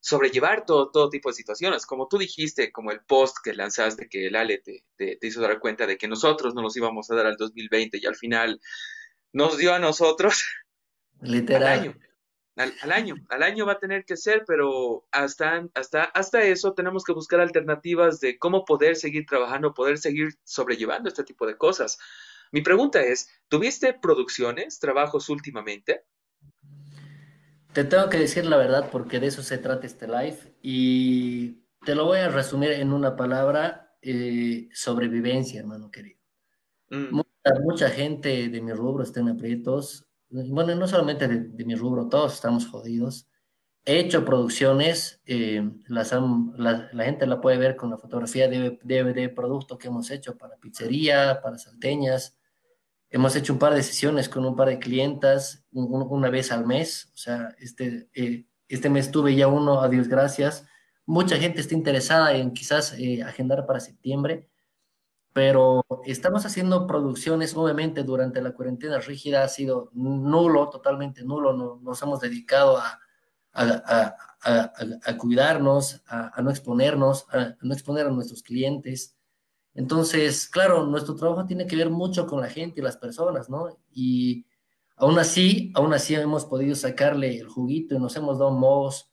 sobrellevar todo, todo tipo de situaciones. Como tú dijiste, como el post que lanzaste, que el Ale te, te, hizo dar cuenta de que nosotros no nos íbamos a dar al 2020 y al final nos dio a nosotros. Literal al, año, al año va a tener que ser, pero hasta, hasta, hasta eso tenemos que buscar alternativas de cómo poder seguir trabajando, poder seguir sobrellevando este tipo de cosas. Mi pregunta es, ¿tuviste producciones, trabajos últimamente? Te tengo que decir la verdad porque de eso se trata este live y te lo voy a resumir en una palabra, eh, sobrevivencia, hermano querido. Mm, Mucha, gente de mi rubro está en aprietos, bueno, no solamente de, mi rubro, todos estamos jodidos. He hecho producciones, eh, la, gente la puede ver con la fotografía de, producto que hemos hecho para pizzería, para salteñas. Hemos hecho un par de sesiones con un par de clientas, un- un- una vez al mes. O sea, este, eh, este mes tuve ya uno, a Dios gracias. Mucha gente está interesada en quizás eh, agendar para septiembre, pero estamos haciendo producciones, obviamente durante la cuarentena rígida ha sido nulo, totalmente nulo. No- nos hemos dedicado a, a, a- cuidarnos, a, no exponernos, a, no exponer a nuestros clientes. Entonces, claro, nuestro trabajo tiene que ver mucho con la gente y las personas, ¿no? Y aún así, aún así hemos podido sacarle el juguito y nos hemos dado modos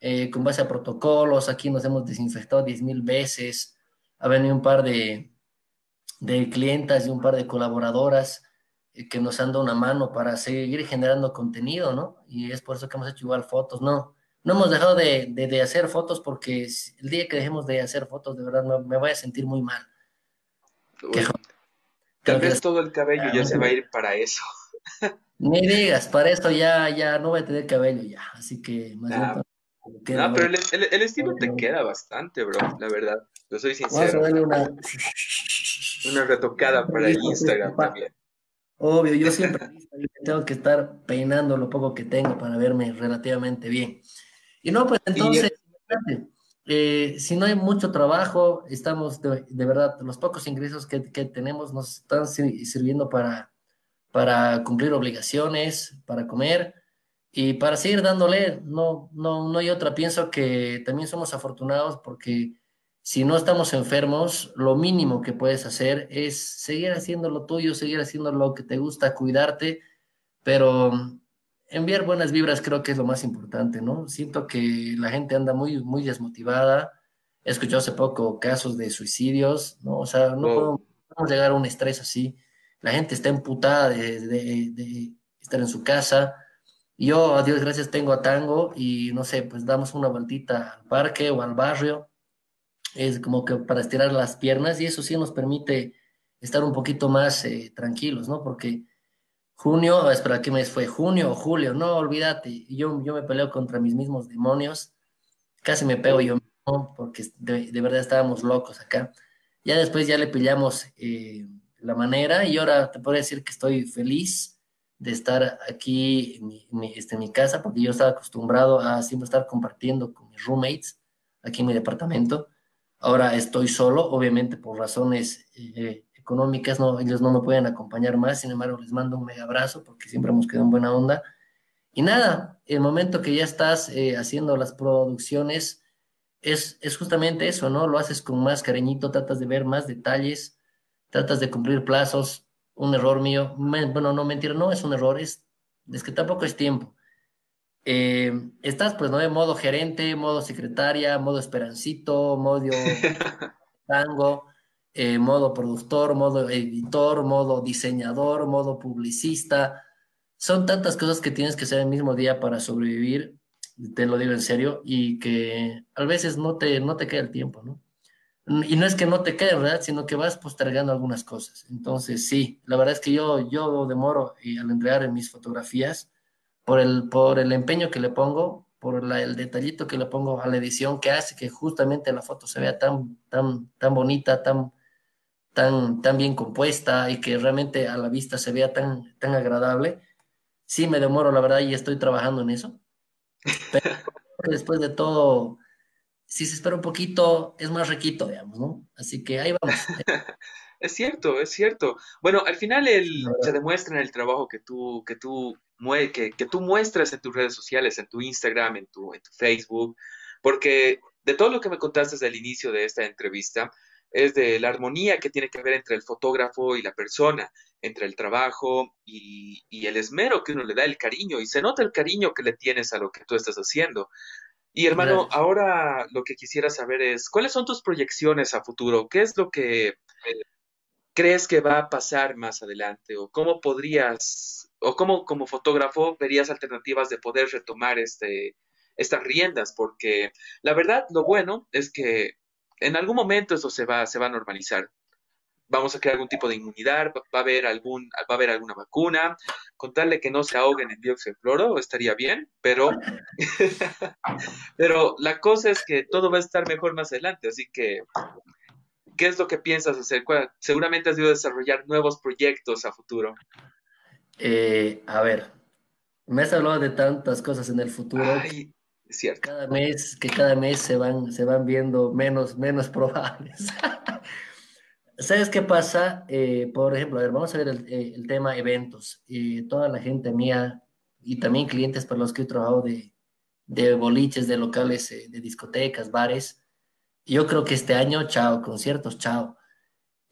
eh, con base a protocolos. Aquí nos hemos desinfectado diez mil veces. Ha venido un par de, de clientas y un par de colaboradoras eh, que nos han dado una mano para seguir generando contenido, ¿no? Y es por eso que hemos hecho igual fotos, ¿no? No hemos dejado de, de, de hacer fotos porque el día que dejemos de hacer fotos, de verdad me, me voy a sentir muy mal. Uy, tal que vez todo el cabello ya se va a ir para eso. Ni digas, para esto ya, ya no voy a tener cabello ya, así que más bien Ah, no, pero el, el- el estilo te queda bastante, bro, la verdad. Yo soy Vamos a sincero. darle una... Una retocada para el Instagram también. Obvio, yo siempre tengo que estar peinando lo poco que tengo para verme relativamente bien. Y no, pues entonces, eh, si no hay mucho trabajo, estamos de, de verdad, los pocos ingresos que, que tenemos nos están sir- sirviendo para, para cumplir obligaciones, para comer y para seguir dándole. No, no, no hay otra. Pienso que también somos afortunados porque si no estamos enfermos, lo mínimo que puedes hacer es seguir haciendo lo tuyo, seguir haciendo lo que te gusta, cuidarte, pero enviar buenas vibras creo que es lo más importante, ¿no? Siento que la gente anda muy, muy desmotivada. He escuchado hace poco casos de suicidios, ¿no? O sea, no podemos, podemos llegar a un estrés así. La gente está emputada de, de- de estar en su casa. Yo, a Dios gracias, tengo a Tango y no sé, pues damos una vueltita al parque o al barrio es como que para estirar las piernas y eso sí nos permite estar un poquito más eh, tranquilos, ¿no? Porque junio, ah, espera, ¿qué mes fue? Junio o julio, no, olvídate, yo, yo me peleo contra mis mismos demonios, casi me pego yo mismo porque de, de verdad estábamos locos acá. Ya después ya le pillamos eh, la manera y ahora te puedo decir que estoy feliz de estar aquí en este, en mi casa porque yo estaba acostumbrado a siempre estar compartiendo con mis roommates aquí en mi departamento. Ahora estoy solo, obviamente por razones eh, económicas, no, ellos no me pueden acompañar más, sin embargo les mando un mega abrazo porque siempre hemos quedado en buena onda. Y nada, el momento que ya estás eh, haciendo las producciones es, justamente eso, ¿no? Lo haces con más cariñito, tratas de ver más detalles, tratas de cumplir plazos. Un error mío, bueno, no mentira, no es un error, es, es que tampoco es tiempo. Eh, estás pues, ¿no? De modo gerente, modo secretaria, modo esperancito, modo tango, eh, modo productor, modo editor, modo diseñador, modo publicista. Son tantas cosas que tienes que hacer el mismo día para sobrevivir, te lo digo en serio, y que a veces no te, no te queda el tiempo, ¿no? Y no es que no te quede, ¿verdad? Sino que vas postergando algunas cosas. Entonces, sí, la verdad es que yo, yo demoro y al entregar en mis fotografías por el, por el empeño que le pongo, por la- el detallito que le pongo a la edición que hace que justamente la foto se vea tan, tan, tan bonita, tan, tan, tan bien compuesta y que realmente a la vista se vea tan, tan agradable. Sí, me demoro, la verdad, y estoy trabajando en eso. Después de todo, si se espera un poquito, es más riquito, digamos, ¿no? Así que ahí vamos. Es cierto, es cierto. Bueno, al final el, se demuestra en el trabajo que tú, que tú, que, que tú muestras en tus redes sociales, en tu Instagram, en tu, en tu Facebook, porque de todo lo que me contaste desde el inicio de esta entrevista, es de la armonía que tiene que haber entre el fotógrafo y la persona, entre el trabajo y, y el esmero que uno le da, el cariño, y se nota el cariño que le tienes a lo que tú estás haciendo. Y hermano, Gracias. ahora lo que quisiera saber es, ¿cuáles son tus proyecciones a futuro? ¿Qué es lo que, crees que va a pasar más adelante? ¿O cómo podrías, o cómo como fotógrafo verías alternativas de poder retomar este, estas riendas? Porque la verdad, lo bueno es que en algún momento eso se va, se va a normalizar vamos a crear algún tipo de inmunidad, va, a haber algún, va a haber alguna vacuna, contarle que no se ahoguen en dióxido de cloro estaría bien, pero, pero la cosa es que todo va a estar mejor más adelante, así que, ¿qué es lo que piensas hacer? Seguramente has ido a desarrollar nuevos proyectos a futuro. Eh, a ver, me has hablado de tantas cosas en el futuro. Ay, es cierto. Cada mes, que cada mes se van, se van viendo menos, menos probables. ¿Sabes qué pasa? Eh, por ejemplo, a ver, vamos a ver el, eh, tema eventos. Eh, toda la gente mía y también clientes para los que he trabajado de, de boliches, de locales, de discotecas, bares. Yo creo que este año, chao, conciertos, chao.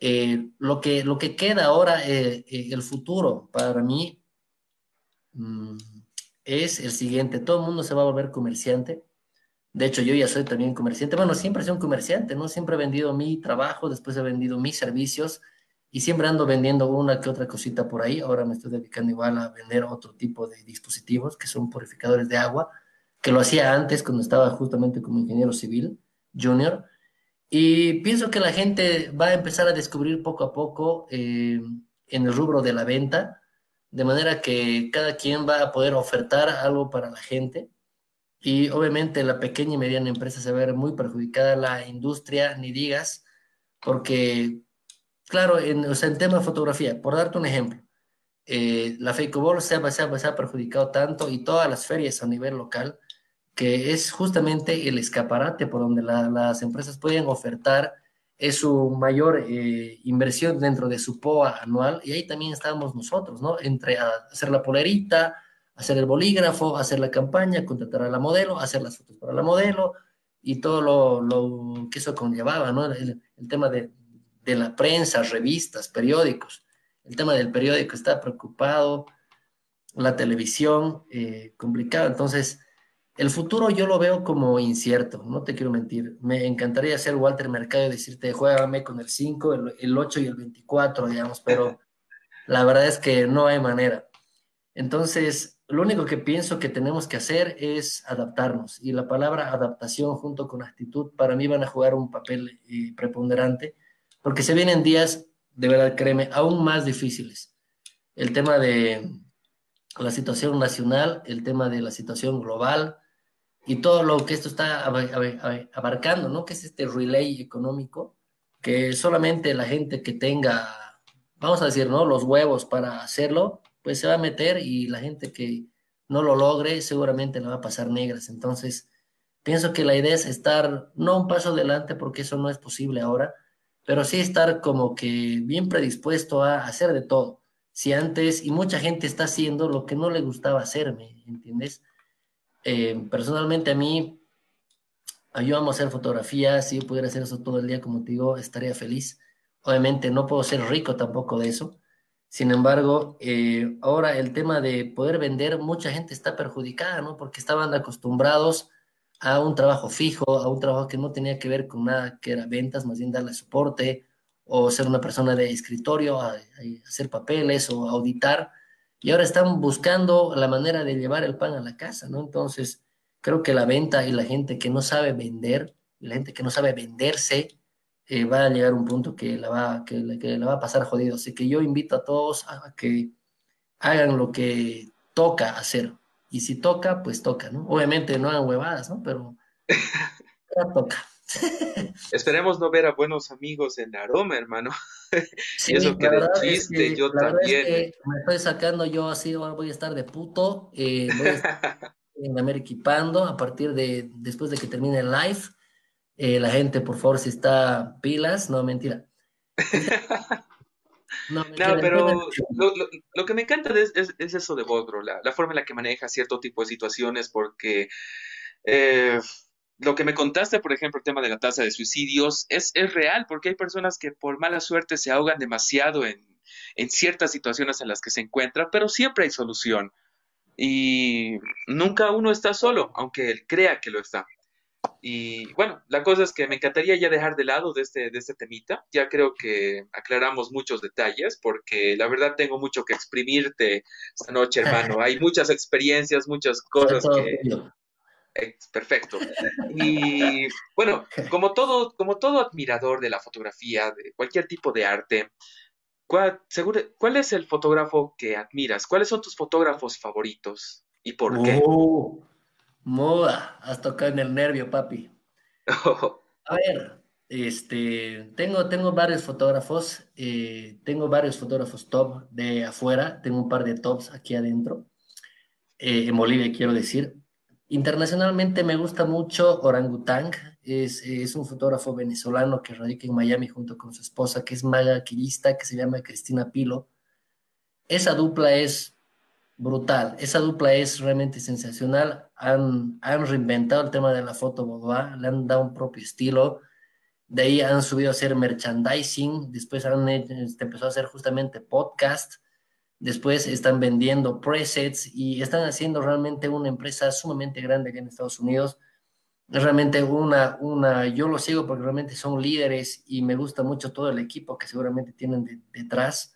Lo, que, lo que queda ahora, el futuro para mí, mm, es el siguiente. Todo el mundo se va a volver comerciante de hecho, yo ya soy también comerciante. Bueno, siempre soy un comerciante, ¿no? Siempre he vendido mi trabajo, después he vendido mis servicios y siempre ando vendiendo una que otra cosita por ahí. Ahora me estoy dedicando igual a vender otro tipo de dispositivos que son purificadores de agua, que lo hacía antes cuando estaba justamente como ingeniero civil junior. Y pienso que la gente va a empezar a descubrir poco a poco eh, en el rubro de la venta, de manera que cada quien va a poder ofertar algo para la gente. Y obviamente la pequeña y mediana empresa se va a ver muy perjudicada, la industria, ni digas, porque, claro, en, o sea, en tema de fotografía, por darte un ejemplo, eh, la Fakeball se ha, se, ha, perjudicado tanto y todas las ferias a nivel local, que es justamente el escaparate por donde las empresas pueden ofertar es su mayor eh, inversión dentro de su POA anual y ahí también estamos nosotros, ¿no? Entre hacer la polerita, hacer el bolígrafo, hacer la campaña, contratar a la modelo, hacer las fotos para la modelo y todo lo, que eso conllevaba, ¿no? El, tema de, la prensa, revistas, periódicos. El tema del periódico está preocupado, la televisión, eh, complicado. Entonces, el futuro yo lo veo como incierto, no te quiero mentir. Me encantaría ser Walter Mercado y decirte, juégame con el 5, el, el 8 y el 24, digamos, pero la verdad es que no hay manera. Entonces, lo único que pienso que tenemos que hacer es adaptarnos. Y la palabra adaptación junto con actitud para mí van a jugar un papel eh, preponderante, porque se vienen días, de verdad, créeme, aún más difíciles. El tema de la situación nacional, el tema de la situación global y todo lo que esto está abarcando, ¿no? Que es este relay económico, que solamente la gente que tenga, vamos a decir, ¿no? Los huevos para hacerlo, pues se va a meter y la gente que no lo logre seguramente la va a pasar negras. Entonces, pienso que la idea es estar, no un paso adelante porque eso no es posible ahora, pero sí estar como que bien predispuesto a hacer de todo. Si antes, y mucha gente está haciendo lo que no le gustaba hacerme, ¿entiendes? Eh, personalmente a mí, yo amo hacer fotografías, si yo pudiera hacer eso todo el día, como te digo, estaría feliz. Obviamente no puedo ser rico tampoco de eso, sin embargo, eh, ahora el tema de poder vender, mucha gente está perjudicada, ¿no? Porque estaban acostumbrados a un trabajo fijo, a un trabajo que no tenía que ver con nada que era ventas, más bien darle soporte o ser una persona de escritorio, hacer papeles o auditar. Y ahora están buscando la manera de llevar el pan a la casa, ¿no? Entonces, creo que la venta y la gente que no sabe vender, y la gente que no sabe venderse, eh, va a llegar un punto que la, va, que, la va a pasar jodido. Así que yo invito a todos a que hagan lo que toca hacer. Y si toca, pues toca, ¿no? Obviamente no hagan huevadas, ¿no? Pero toca. Esperemos no ver a buenos amigos en aroma, hermano. Sí, Eso que de chiste, yo también. me estoy sacando yo así, voy a estar de puto, eh, voy a estar en equipando a partir de después de que termine el live. Eh, la gente, por favor, si está pilas, no, mentira. No, pero lo, que me encanta es, eso de vos, la, forma en la que maneja cierto tipo de situaciones, porque eh, lo que me contaste, por ejemplo, el tema de la tasa de suicidios, es, real, porque hay personas que por mala suerte se ahogan demasiado en, en ciertas situaciones en las que se encuentran, pero siempre hay solución. Y nunca uno está solo, aunque él crea que lo está. Y bueno, la cosa es que me encantaría ya dejar de lado de este, de este temita. Ya creo que aclaramos muchos detalles porque la verdad tengo mucho que exprimirte esta noche, hermano. Hay muchas experiencias, muchas cosas que... Perfecto. Y bueno, como todo, como todo admirador de la fotografía, de cualquier tipo de arte, ¿cuál, seguro, ¿cuál es el fotógrafo que admiras? ¿Cuáles son tus fotógrafos favoritos y por qué? Oh, moda, has tocado en el nervio, papi. A ver, este, tengo, tengo varios fotógrafos, eh, tengo varios fotógrafos top de afuera, tengo un par de tops aquí adentro, eh, en Bolivia quiero decir. Internacionalmente me gusta mucho Orangutang, es, es, un fotógrafo venezolano que radica en Miami junto con su esposa, que es maquillista, que se llama Cristina Pilo. Esa dupla es brutal, esa dupla es realmente sensacional. Han, han reinventado el tema de la foto boudoir, le han dado un propio estilo. De ahí han subido a hacer merchandising, después han este, empezó a hacer justamente podcast después están vendiendo presets y están haciendo realmente una empresa sumamente grande aquí en Estados Unidos. Es realmente una, una, yo lo sigo porque realmente son líderes y me gusta mucho todo el equipo que seguramente tienen detrás.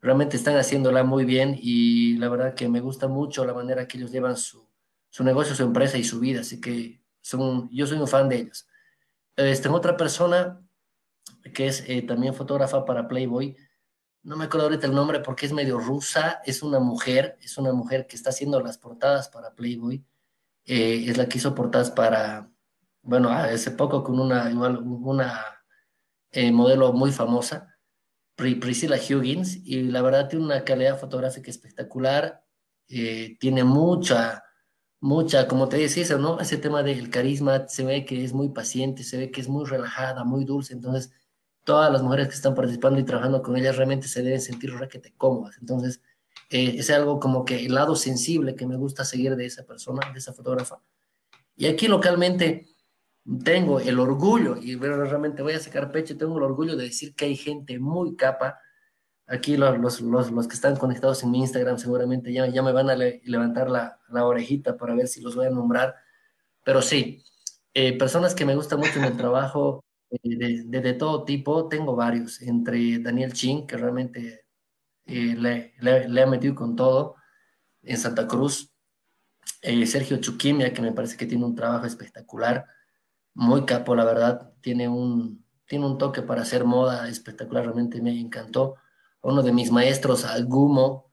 Realmente están haciéndola muy bien y la verdad que me gusta mucho la manera que ellos llevan su, su negocio, su empresa y su vida. Así que son, yo soy un fan de ellos. Este, otra persona que es eh, también fotógrafa para Playboy, no me acuerdo ahorita el nombre porque es medio rusa, es una mujer, es una mujer que está haciendo las portadas para Playboy, eh, es la que hizo portadas para, bueno, hace poco con una, igual, una eh, modelo muy famosa, Priscilla Huggins, y la verdad tiene una calidad fotográfica espectacular, eh, tiene mucha, mucha, como te decís, ¿no? Ese tema del carisma, se ve que es muy paciente, se ve que es muy relajada, muy dulce, entonces todas las mujeres que están participando y trabajando con ellas realmente se deben sentir requete cómodas. Entonces, eh, es algo como que el lado sensible que me gusta seguir de esa persona, de esa fotógrafa. Y aquí localmente tengo el orgullo, y realmente voy a sacar pecho, tengo el orgullo de decir que hay gente muy capa. Aquí los, los, los, los que están conectados en mi Instagram seguramente ya, ya me van a levantar la, la, orejita para ver si los voy a nombrar. Pero sí, eh, personas que me gustan mucho en el trabajo, de, de, todo tipo, tengo varios, entre Daniel Chin, que realmente eh, le, le, ha metido con todo en Santa Cruz, eh, Sergio Chuquimia, que me parece que tiene un trabajo espectacular, muy capo, la verdad, tiene un, tiene un toque para hacer moda espectacular, realmente me encantó. Uno de mis maestros, Gumo,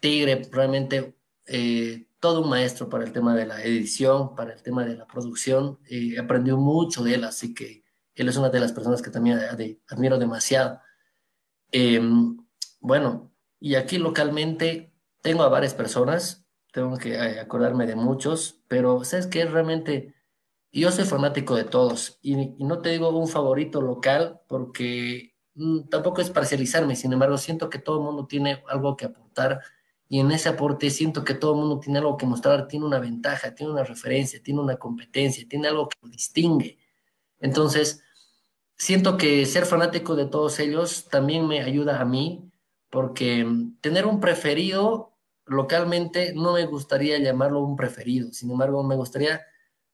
Tigre, realmente eh, todo un maestro para el tema de la edición, para el tema de la producción, aprendió mucho de él, así que él es una de las personas que también admiro demasiado. Em, bueno, y aquí localmente tengo a varias personas, tengo que eh, acordarme de muchos, pero ¿sabes qué? Realmente yo soy fanático de todos y, no te digo un favorito local porque mm, tampoco es parcializarme, sin embargo siento que todo el mundo tiene algo que aportar y en ese aporte siento que todo el mundo tiene algo que mostrar, tiene una ventaja, tiene una referencia, tiene una competencia, tiene algo que lo distingue. Entonces, siento que ser fanático de todos ellos también me ayuda a mí, porque mm, tener un preferido localmente no me gustaría llamarlo un preferido, sin embargo, me gustaría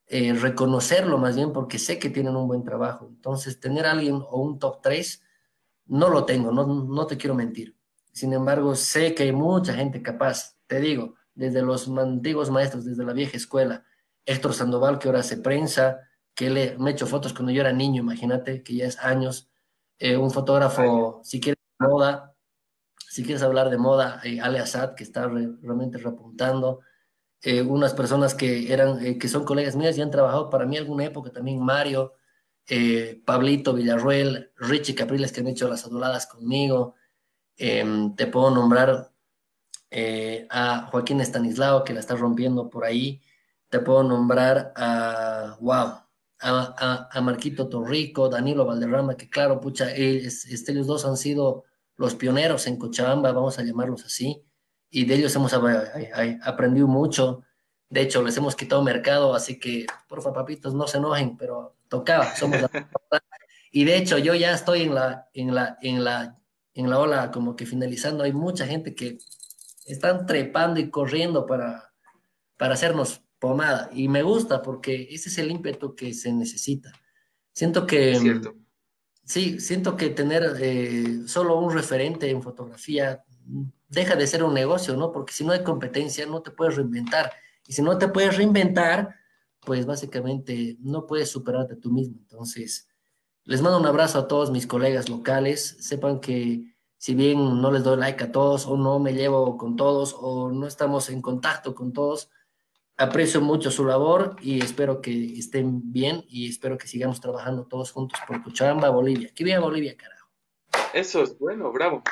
eh, reconocerlo más bien porque sé que tienen un buen trabajo. Entonces, tener alguien o un top 3, no lo tengo, no, no te quiero mentir. Sin embargo, sé que hay mucha gente capaz, te digo, desde los antiguos maestros, desde la vieja escuela, Héctor Sandoval, que ahora hace prensa, que le, me he hecho fotos cuando yo era niño, imagínate, que ya es años. Eh, un fotógrafo, si quieres moda, si quieres hablar de moda, eh, Ale Assad, que está realmente repuntando. Eh, unas personas que, eran, que son colegas mías y han trabajado para mí alguna época, también Mario, Pablito Villarruel, Richie Capriles, que han hecho las aduladas conmigo. Em, te puedo nombrar a Joaquín Estanislao, que la está rompiendo por ahí. Te puedo nombrar a, wow, a, Marquito Torrico, Danilo Valderrama, que claro, pucha, este, ellos dos han sido los pioneros en Cochabamba, vamos a llamarlos así, y de ellos hemos aprendido mucho. De hecho, les hemos quitado mercado, así que, porfa, papitos, no se enojen, pero tocaba, somos la... Y de hecho, yo ya estoy en la, en la, en la, en la ola como que finalizando. Hay mucha gente que están trepando y corriendo para, para hacernos pomada. Y me gusta porque ese es el ímpetu que se necesita. Siento que... Cierto. Sí, siento que tener eh, solo un referente en fotografía deja de ser un negocio, ¿no? Porque si no hay competencia, no te puedes reinventar. Y si no te puedes reinventar, pues básicamente no puedes superarte tú mismo. Entonces, les mando un abrazo a todos mis colegas locales. Sepan que si bien no les doy like a todos o no me llevo con todos o no estamos en contacto con todos, aprecio mucho su labor y espero que estén bien y espero que sigamos trabajando todos juntos por Cochabamba, Bolivia. Que viva Bolivia, carajo. Eso es bueno, bravo.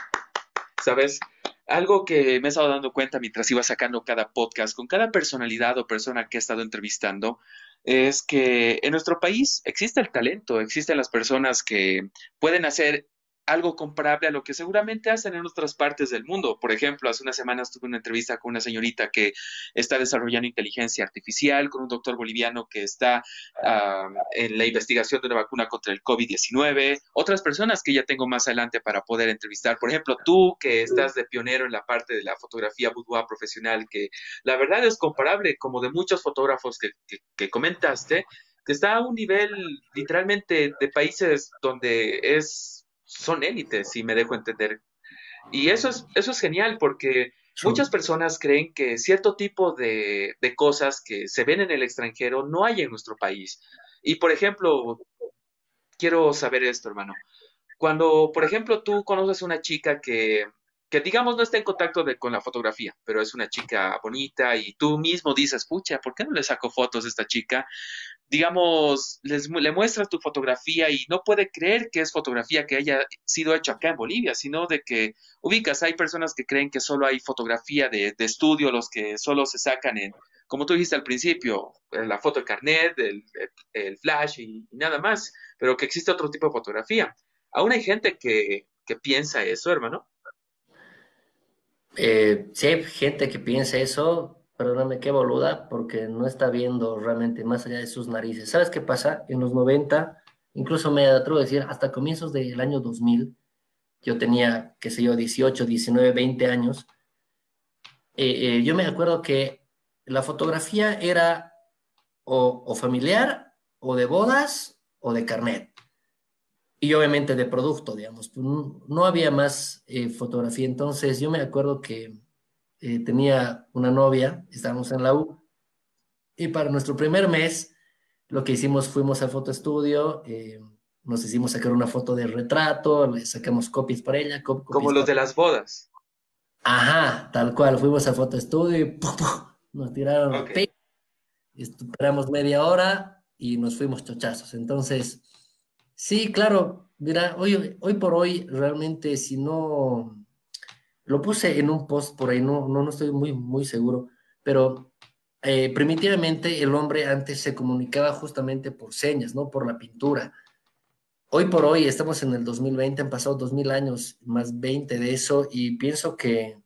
Sabes, algo que me he estado dando cuenta mientras iba sacando cada podcast con cada personalidad o persona que he estado entrevistando es que en nuestro país existe el talento, existen las personas que pueden hacer algo comparable a lo que seguramente hacen en otras partes del mundo. Por ejemplo, hace unas semanas tuve una entrevista con una señorita que está desarrollando inteligencia artificial, con un doctor boliviano que está en la investigación de una vacuna contra el COVID-19, otras personas que ya tengo más adelante para poder entrevistar. Por ejemplo, tú que estás de pionero en la parte de la fotografía boudoir profesional, que la verdad es comparable como de muchos fotógrafos que, que comentaste, que está a un nivel literalmente de países donde es son élites, si me dejo entender. Y eso es, eso es genial porque muchas personas creen que cierto tipo de, de, cosas que se ven en el extranjero no hay en nuestro país. Y por ejemplo, quiero saber esto, hermano. Cuando, por ejemplo, tú conoces una chica que, que digamos no está en contacto con la fotografía, pero es una chica bonita y tú mismo dices, pucha, ¿por qué no le saco fotos a esta chica? Digamos, les, le muestras tu fotografía y no puede creer que es fotografía que haya sido hecha acá en Bolivia, sino de que ubicas, hay personas que creen que solo hay fotografía de, estudio, los que solo se sacan en, como tú dijiste al principio, la foto de carnet, el, flash y, nada más, pero que existe otro tipo de fotografía. Aún hay gente que, que piensa eso, hermano. Eh, sí, gente que piensa eso, perdóname, qué boluda, porque no está viendo realmente más allá de sus narices. ¿Sabes qué pasa? En los 90, incluso me atrevo a decir, hasta comienzos del año 2000, yo tenía, qué sé yo, 18, 19, 20 años, eh, eh, yo me acuerdo que la fotografía era o, familiar, o de bodas, o de carnet. Y obviamente de producto, digamos. Pues, no, había más eh, fotografía. Entonces yo me acuerdo que eh, tenía una novia, estábamos en la U, y para nuestro primer mes lo que hicimos fuimos al fotoestudio, eh, nos hicimos sacar una foto de retrato, le sacamos copias para ella. Como los de las bodas. Ajá, tal cual, fuimos al fotoestudio y nos tiraron okay. esperamos media hora y nos fuimos chochazos. Entonces, sí, claro, mira, hoy, hoy por hoy realmente si no lo puse en un post por ahí, no, no, no estoy muy, muy seguro, pero eh, primitivamente el hombre antes se comunicaba justamente por señas, ¿no? Por la pintura. Hoy por hoy estamos en el 2020, han pasado 2000 años, más 20 de eso, y pienso que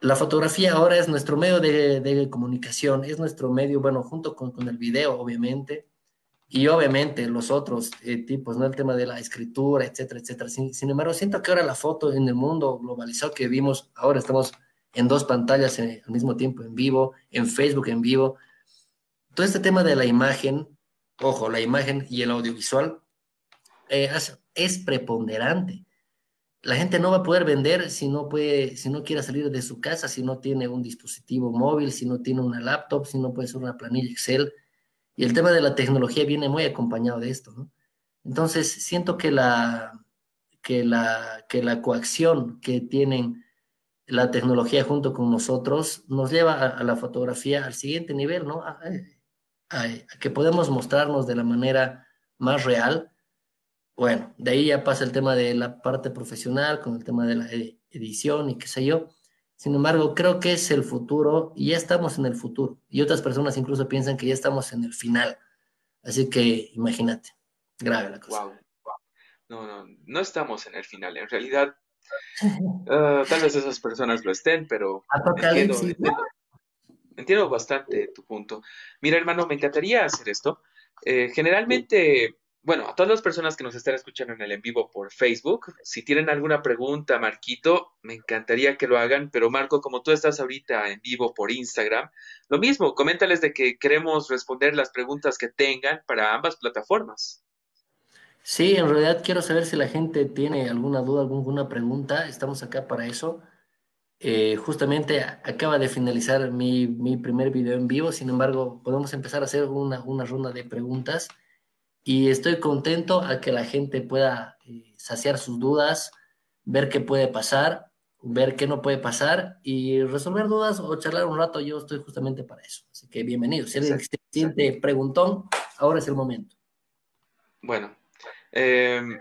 la fotografía ahora es nuestro medio de, de comunicación, es nuestro medio, bueno, junto con, con el video, obviamente, y obviamente los otros eh, tipos, ¿no? El tema de la escritura, etcétera, etcétera. Sin, embargo, siento que ahora la foto en el mundo globalizado que vimos, ahora estamos en dos pantallas al mismo tiempo, en vivo, en Facebook en vivo. Todo este tema de la imagen, ojo, la imagen y el audiovisual eh, es, preponderante. La gente no va a poder vender si no puede, si no quiere salir de su casa, si no tiene un dispositivo móvil, si no tiene una laptop, si no puede ser una planilla Excel y el tema de la tecnología viene muy acompañado de esto, ¿no? Entonces, siento que la, que la, que la coacción que tienen la tecnología junto con nosotros nos lleva a, la fotografía al siguiente nivel, ¿no? A, que podemos mostrarnos de la manera más real. Bueno, de ahí ya pasa el tema de la parte profesional, con el tema de la edición y qué sé yo. Sin embargo, creo que es el futuro y ya estamos en el futuro. Y otras personas incluso piensan que ya estamos en el final. Así que imagínate, grave la cosa. Wow. No, no, no estamos en el final. En realidad, ah, tal vez esas personas lo estén, pero entiendo, bastante tu punto. Mira, hermano, me encantaría hacer esto. Eh, generalmente bueno, a todas las personas que nos están escuchando en el en vivo por Facebook, si tienen alguna pregunta, Marquito, me encantaría que lo hagan, pero Marco, como tú estás ahorita en vivo por Instagram, lo mismo, coméntales de que queremos responder las preguntas que tengan para ambas plataformas. Sí, en realidad quiero saber si la gente tiene alguna duda, alguna pregunta. Estamos acá para eso. Eh, justamente acaba de finalizar mi, mi, primer video en vivo, sin embargo, podemos empezar a hacer una, una ronda de preguntas y estoy contento a que la gente pueda eh, saciar sus dudas, ver qué puede pasar, ver qué no puede pasar y resolver dudas o charlar un rato. Yo estoy justamente para eso. Así que bienvenido. Si alguien se siente preguntón, ahora es el momento. Bueno, Em,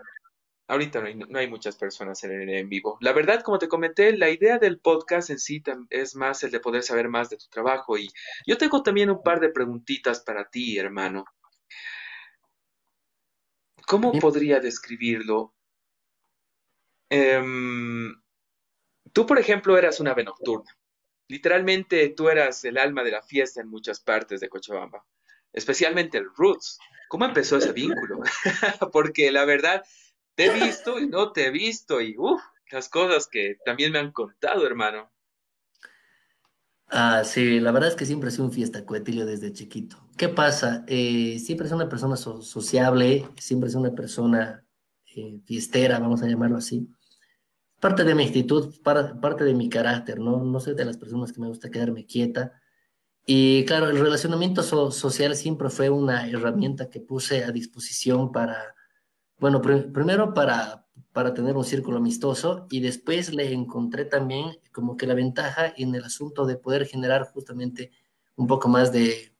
ahorita no hay, muchas personas en, en vivo. La verdad, como te comenté, la idea del podcast en sí es más el de poder saber más de tu trabajo. Y yo tengo también un par de preguntitas para ti, hermano. ¿Cómo podría describirlo? Em, tú, por ejemplo, eras una ave nocturna. Literalmente, tú eras el alma de la fiesta en muchas partes de Cochabamba, especialmente el Roots. ¿Cómo empezó ese vínculo? Porque la verdad, te he visto y no te he visto y uff, las cosas que también me han contado, hermano. Ah, sí, la verdad es que siempre he sido un fiesta coetilio desde chiquito. ¿Qué pasa? Eh, siempre es una persona sociable, siempre es una persona eh, fiestera, vamos a llamarlo así. Parte de mi actitud, parte de mi carácter, ¿no? No soy de las personas que me gusta quedarme quieta y claro, el relacionamiento social siempre fue una herramienta que puse a disposición para, bueno, primero para, para tener un círculo amistoso y después le encontré también como que la ventaja en el asunto de poder generar justamente un poco más de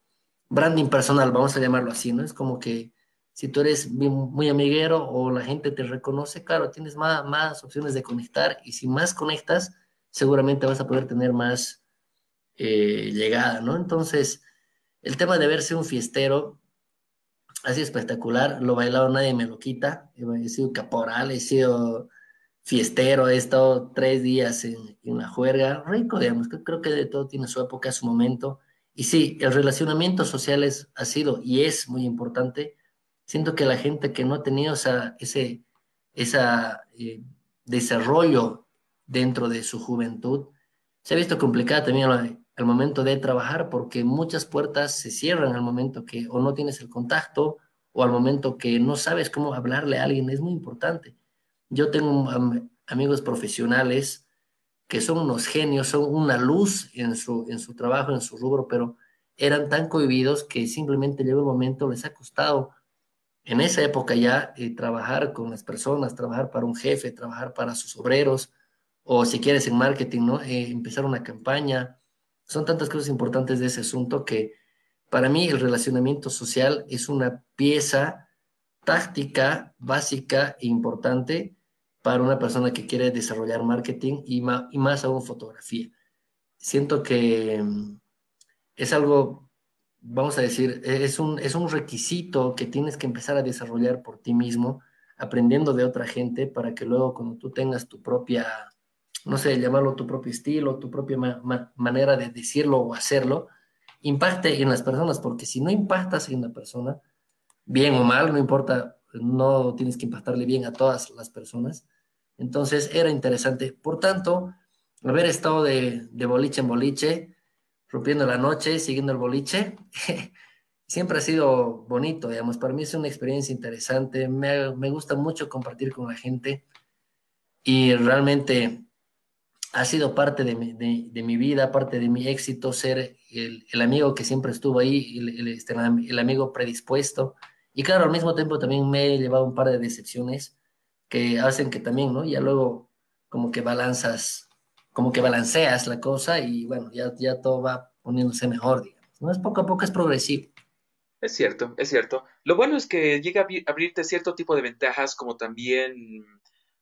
branding personal, vamos a llamarlo así, ¿no? Es como que si tú eres muy amiguero o la gente te reconoce, claro, tienes más, más opciones de conectar y si más conectas, seguramente vas a poder tener más eh, llegada, ¿no? Entonces, el tema de verse un fiestero sido espectacular, lo bailado nadie me lo quita, he sido caporal, he sido fiestero, he estado tres días en, una juerga, rico, digamos, creo que de todo tiene su época, su momento, y sí, el relacionamiento social es, ha sido y es muy importante, siento que la gente que no ha tenido ese eh, desarrollo dentro de su juventud, se ha visto complicada también al momento de trabajar porque muchas puertas se cierran al momento que o no tienes el contacto o al momento que no sabes cómo hablarle a alguien. Es muy importante. Yo tengo amigos profesionales que son unos genios, son una luz en su, en su trabajo, en su rubro, pero eran tan cohibidos que simplemente llegó el momento, les ha costado en esa época ya eh, trabajar con las personas, trabajar para un jefe, trabajar para sus obreros, o si quieres en marketing, ¿no? Eh, empezar una campaña, son tantas cosas importantes de ese asunto que para mí el relacionamiento social es una pieza táctica básica e importante para una persona que quiere desarrollar marketing y, y más aún fotografía. Siento que mm, es algo, vamos a decir, es un, es un requisito que tienes que empezar a desarrollar por ti mismo, aprendiendo de otra gente para que luego cuando tú tengas tu propia no sé, llamarlo tu propio estilo, tu propia manera de decirlo o hacerlo, impacte en las personas, porque si no impactas en la persona, bien o mal, no importa, no tienes que impactarle bien a todas las personas. Entonces era interesante. Por tanto, haber estado de, boliche en boliche, rompiendo la noche, siguiendo el boliche, siempre ha sido bonito, digamos. Para mí es una experiencia interesante. Me, me gusta mucho compartir con la gente y realmente ha sido parte de mi, de, mi, vida, parte de mi éxito, ser el, el amigo que siempre estuvo ahí, el, este, el, amigo predispuesto. Y claro, al mismo tiempo también me he llevado un par de decepciones que hacen que también, ¿no? Ya luego como que balanzas, como que balanceas la cosa y bueno, ya, ya todo va poniéndose mejor, digamos. ¿no? Es poco a poco, es progresivo. Es cierto, es cierto. Lo bueno es que llega a abrirte cierto tipo de ventajas como también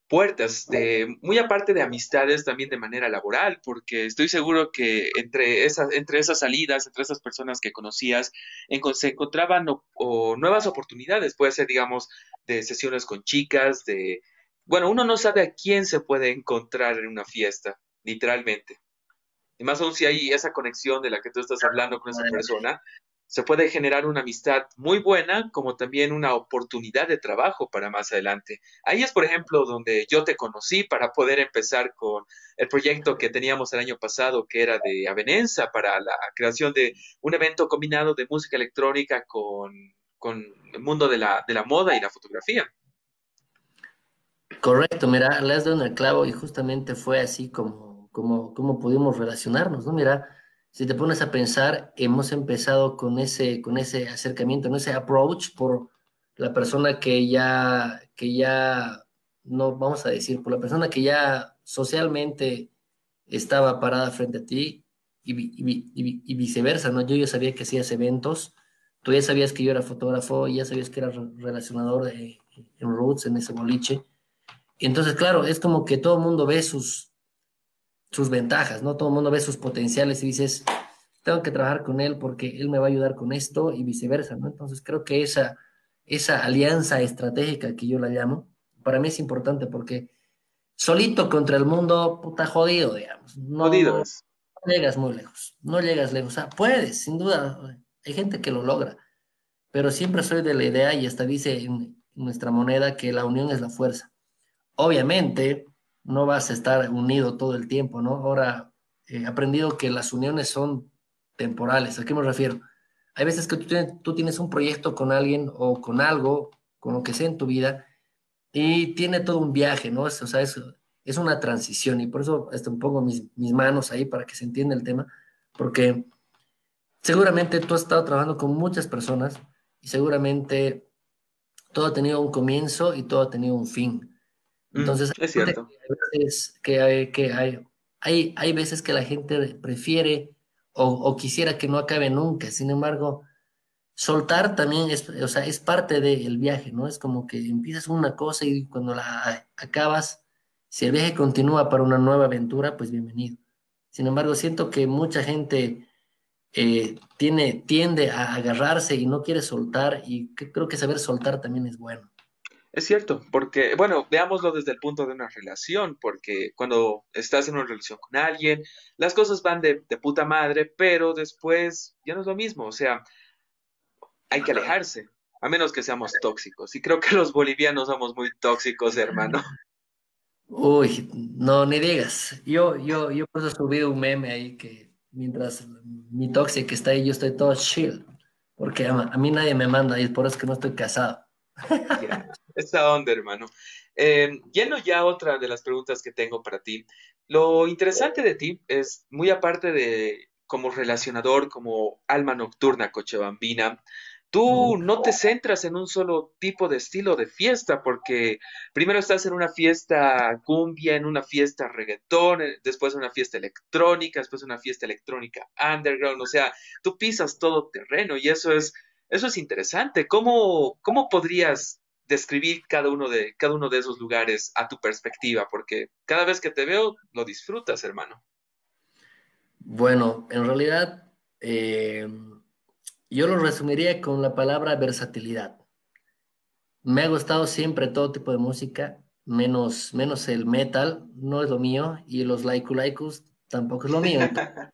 puertas, de, muy aparte de amistades también de manera laboral, porque estoy seguro que entre esas, entre esas salidas, entre esas personas que conocías, se encontraban o, nuevas oportunidades, puede ser, digamos, de sesiones con chicas, de, bueno, uno no sabe a quién se puede encontrar en una fiesta, literalmente. Y más aún si hay esa conexión de la que tú estás hablando con esa persona, se puede generar una amistad muy buena como también una oportunidad de trabajo para más adelante. Ahí es, por ejemplo, donde yo te conocí para poder empezar con el proyecto que teníamos el año pasado, que era de Avenenza, para la creación de un evento combinado de música electrónica con, con el mundo de la, de la moda y la fotografía. Correcto, mira, le has dado en el clavo y justamente fue así como, como, como pudimos relacionarnos, ¿no? Mira, si te pones a pensar, hemos empezado con ese, con ese acercamiento, ¿no? ese approach por la persona que ya, que ya, no vamos a decir, por la persona que ya socialmente estaba parada frente a ti y, viceversa, ¿no? Yo ya sabía que hacías eventos, tú ya sabías que yo era fotógrafo, ya sabías que era relacionador de, en Roots, en ese boliche. Entonces, claro, es como que todo el mundo ve sus, sus ventajas, ¿no? Todo el mundo ve sus potenciales y dices, tengo que trabajar con él porque él me va a ayudar con esto y viceversa, ¿no? Entonces creo que esa, esa alianza estratégica que yo la llamo, para mí es importante porque solito contra el mundo, puta jodido, digamos. No, No llegas muy lejos, no llegas lejos. O sea, puedes, sin duda, hay gente que lo logra, pero siempre soy de la idea y hasta dice en nuestra moneda que la unión es la fuerza. Obviamente, no vas a estar unido todo el tiempo, ¿no? Ahora he aprendido que las uniones son temporales. ¿A qué me refiero? Hay veces que tú tienes, un proyecto con alguien o con algo, con lo que sea en tu vida, y tiene todo un viaje, ¿no? O sea, es, una transición y por eso hasta pongo mis, mis manos ahí para que se entienda el tema, porque seguramente tú has estado trabajando con muchas personas y seguramente todo ha tenido un comienzo y todo ha tenido un fin. Entonces, es cierto. Hay veces que, hay, que hay, hay, hay, veces que la gente prefiere o, o, quisiera que no acabe nunca. Sin embargo, soltar también es, o sea, es parte del viaje, ¿no? Es como que empiezas una cosa y cuando la acabas, si el viaje continúa para una nueva aventura, pues bienvenido. Sin embargo, siento que mucha gente eh, tiene, tiende a agarrarse y no quiere soltar y creo que saber soltar también es bueno. Es cierto, porque, bueno, veámoslo desde el punto de una relación, porque cuando estás en una relación con alguien, las cosas van de, puta madre, pero después ya no es lo mismo, o sea, hay que alejarse, a menos que seamos tóxicos. Y creo que los bolivianos somos muy tóxicos, hermano. Uy, no, ni digas. Yo, yo, yo por eso subí un meme ahí que mientras mi tóxico está ahí, yo estoy todo chill, porque a, a mí nadie me manda y por eso es que no estoy casado. Esa onda, hermano. Eh, lleno ya otra de las preguntas que tengo para ti. Lo interesante de ti es, muy aparte de como relacionador, como alma nocturna cochabambina, tú no te centras en un solo tipo de estilo de fiesta, porque primero estás en una fiesta cumbia, en una fiesta reggaetón, eh, después una fiesta electrónica, después una fiesta electrónica underground, o sea, tú pisas todo terreno y eso es eso es interesante. ¿Cómo, cómo podrías describir cada uno, de, cada uno de esos lugares a tu perspectiva? Porque cada vez que te veo, lo disfrutas, hermano. Bueno, en realidad, eh, yo lo resumiría con la palabra versatilidad. Me ha gustado siempre todo tipo de música, menos, menos el metal, no es lo mío, y los laikulaikus tampoco es lo mío.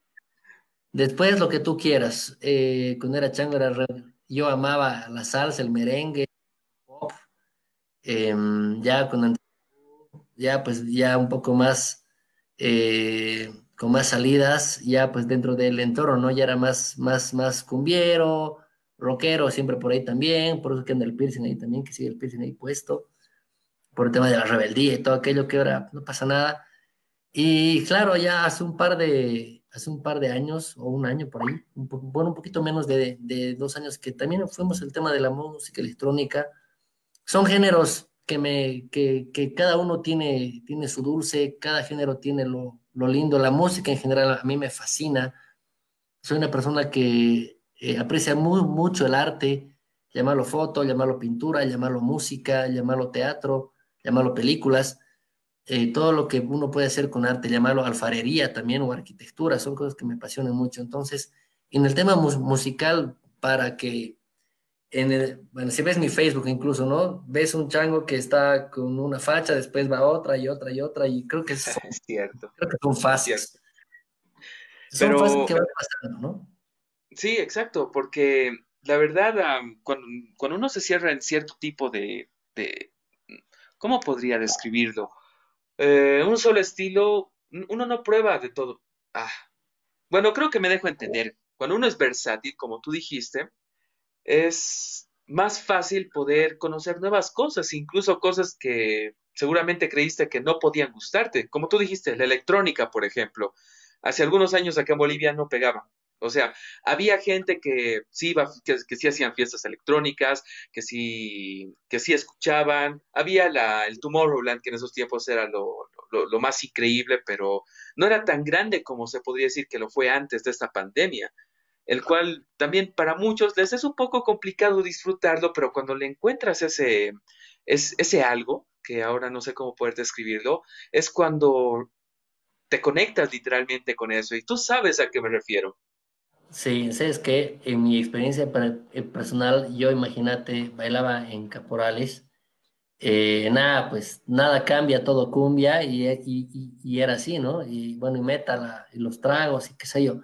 Después lo que tú quieras. Eh, cuando era chango era yo amaba la salsa, el merengue, em, ya cuando ya pues ya un poco más eh, con más salidas, ya pues dentro del entorno, ¿no? Ya era más, más, más cumbiero, rockero, siempre por ahí también, por eso que anda el piercing ahí también, que sigue el piercing ahí puesto, por el tema de la rebeldía y todo aquello que ahora no pasa nada. Y claro, ya hace un par de, hace un par de años o un año por ahí, un bueno, un poquito menos de, de, dos años, que también fuimos el tema de la música electrónica. Son géneros que, me, que, cada uno tiene, tiene su dulce, cada género tiene lo, lo, lindo. La música en general a mí me fascina. Soy una persona que eh, aprecia muy, mucho el arte, llamarlo foto, llamarlo pintura, llamarlo música, llamarlo teatro, llamarlo películas. Eh, todo lo que uno puede hacer con arte, llamarlo alfarería también o arquitectura, son cosas que me apasionan mucho. Entonces, en el tema musical, para que, en el, bueno, si ves mi Facebook incluso, ¿no? Ves un chango que está con una facha, después va otra y otra y otra, y creo que es, cierto. Creo que son fáciles. Son Pero... que van pasando, ¿no? Sí, exacto, porque la verdad, am, cuando, cuando uno se cierra en cierto tipo de, de, ¿cómo podría describirlo? Eh, un solo estilo, uno no prueba de todo. Ah, bueno, creo que me dejo entender. Cuando uno es versátil, como tú dijiste, es más fácil poder conocer nuevas cosas, incluso cosas que seguramente creíste que no podían gustarte. Como tú dijiste, la electrónica, por ejemplo. Hace algunos años acá en Bolivia no pegaba. O sea, había gente que sí iba, que, que sí hacían fiestas electrónicas, que sí, que sí escuchaban. Había la, el Tomorrowland, que en esos tiempos era lo, lo, lo más increíble, pero no era tan grande como se podría decir que lo fue antes de esta pandemia el cual también para muchos les es un poco complicado disfrutarlo, pero cuando le encuentras ese, es, ese algo, que ahora no sé cómo poder describirlo, es cuando te conectas literalmente con eso y tú sabes a qué me refiero. Sí, sabes que en mi experiencia per- eh, personal, yo imagínate, bailaba en caporales, eh, nada, pues nada cambia, todo cumbia y, y, y- y era así, ¿no? Y bueno, y metal, ah, los tragos y qué sé yo.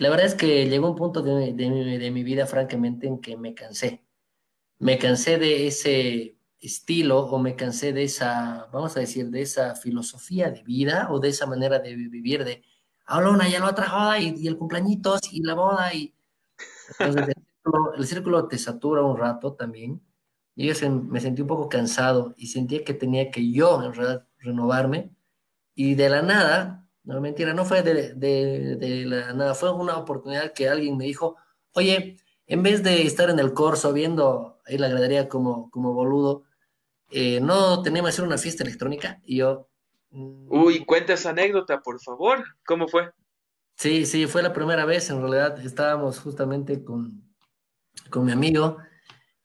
La verdad es que llegó un punto de, mi, vida, francamente, en que me cansé. Me cansé de ese estilo o me cansé de esa, vamos a decir, de esa filosofía de vida o de esa manera de vivir de, habla una y la otra y, el cumpleañitos y la boda y el círculo, el círculo te satura un rato también. Y yo me sentí un poco cansado y sentía que tenía que yo, en realidad, renovarme. Y de la nada, no mentira, no fue de, de, de la nada, fue una oportunidad que alguien me dijo, oye, en vez de estar en el corso viendo ahí la gradería como, como boludo, eh, ¿no tenemos que hacer una fiesta electrónica? Y yo, "Mm, Uy, cuenta esa anécdota, por favor. ¿Cómo fue? sí, sí, fue la primera vez, en realidad estábamos justamente con, con mi amigo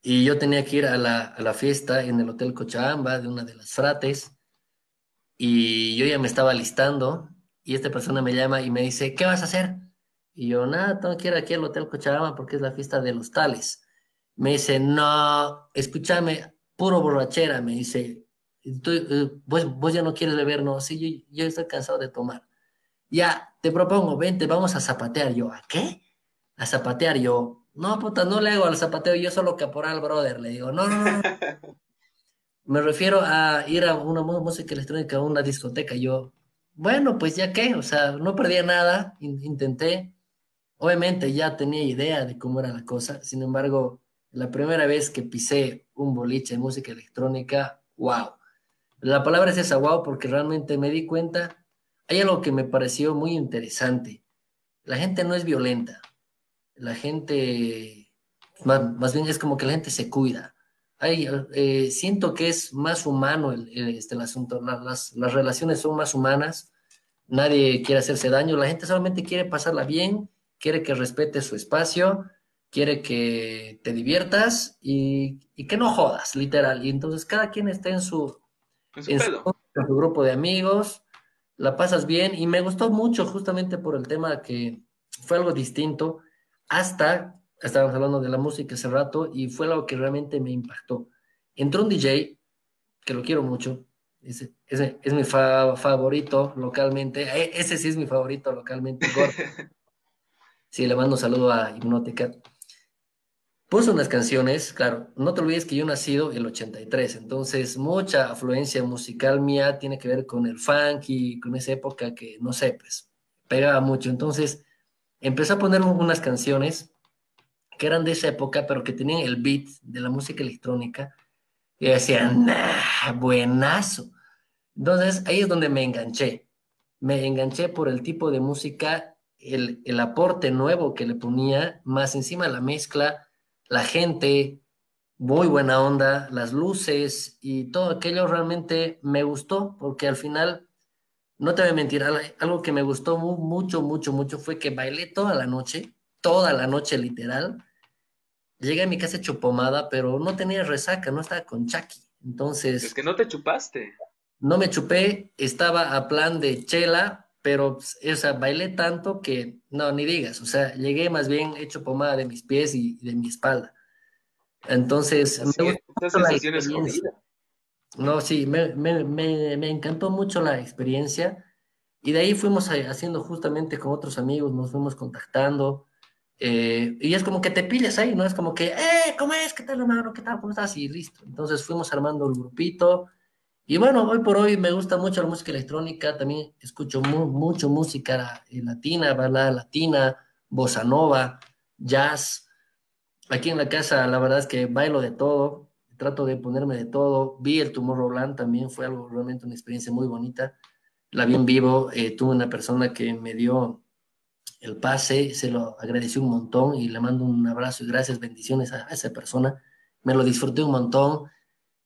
y yo tenía que ir a la, a la fiesta en el Hotel Cochabamba de una de las frates. Y yo ya me estaba listando y esta persona me llama y me dice, ¿qué vas a hacer? Y yo, nada, tengo que ir aquí al Hotel Cochabamba porque es la fiesta de los tales. Me dice, no, escúchame, puro borrachera, me dice, "Tú, eh, vos, vos ya no quieres beber, no, sí, yo, yo estoy cansado de tomar. Ya, te propongo, vente, vamos a zapatear. Yo, ¿a qué? A zapatear. Yo, no, puta, no le hago al zapateo, yo solo caporal, brother. Le digo, no, no, no. Me refiero a ir a una música electrónica, a una discoteca. Yo, bueno, pues ya qué, o sea, no perdía nada, in- intenté. Obviamente ya tenía idea de cómo era la cosa, sin embargo, la primera vez que pisé un boliche de música electrónica, wow. La palabra es esa, wow, porque realmente me di cuenta, hay algo que me pareció muy interesante. La gente no es violenta, la gente, más, más bien es como que la gente se cuida. Eh, siento que es más humano el, el, este, el asunto, la- las, las relaciones son más humanas, nadie quiere hacerse daño, la gente solamente quiere pasarla bien, quiere que respete su espacio, quiere que te diviertas y, y que no jodas, literal. Y entonces cada quien está en su, En su en su, pedo. en su grupo de amigos, la pasas bien y me gustó mucho justamente por el tema que fue algo distinto hasta, estábamos hablando de la música hace rato y fue algo que realmente me impactó. Entró un DJ, que lo quiero mucho, ese, ese es mi fa- favorito localmente, e- ese sí es mi favorito localmente. Sí, le mando un saludo a Hipnótica. Puso unas canciones, claro, no te olvides que yo nacido el 83, entonces mucha afluencia musical mía tiene que ver con el funk y con esa época que, no sé, pues pegaba mucho. Entonces empezó a poner un- unas canciones que eran de esa época, pero que tenían el beat de la música electrónica y decía, nah, buenazo. Entonces ahí es donde me enganché. Me enganché por el tipo de música, el, el aporte nuevo que le ponía, más encima la mezcla, la gente, muy buena onda, las luces y todo aquello realmente me gustó, porque al final, no te voy a mentir, al- algo que me gustó mu- mucho, mucho, mucho fue que bailé toda la noche, toda la noche literal. Llegué a mi casa hecho pomada, pero no tenía resaca, no estaba con Chucky. Es Entonces, que no te chupaste. no me chupé, estaba a plan de chela, pero, pues, o sea, bailé tanto que, no, ni digas, o sea, llegué más bien hecho pomada de mis pies y de mi espalda. Entonces, Esa, me gustó la es experiencia. No, sí, me, me, me, me encantó mucho la experiencia y de ahí fuimos haciendo justamente con otros amigos, nos fuimos contactando Eh, y es como que te pillas ahí, ¿no? Es como que, ¡eh! ¿Cómo es? ¿Qué tal, hermano? ¿Qué tal? ¿Cómo estás? Y listo. Entonces fuimos armando el grupito. Y bueno, hoy por hoy me gusta mucho la música electrónica. También escucho mucho música eh, latina, balada latina, bossa nova, jazz. Aquí en la casa, la verdad es que bailo de todo. Trato de ponerme de todo. Vi el Tomorrowland también, fue algo realmente una experiencia muy bonita. La vi en vivo. Eh, tuve una persona que me dio el pase, se lo agradecí un montón y le mando un abrazo y gracias, bendiciones a, esa persona. Me lo disfruté un montón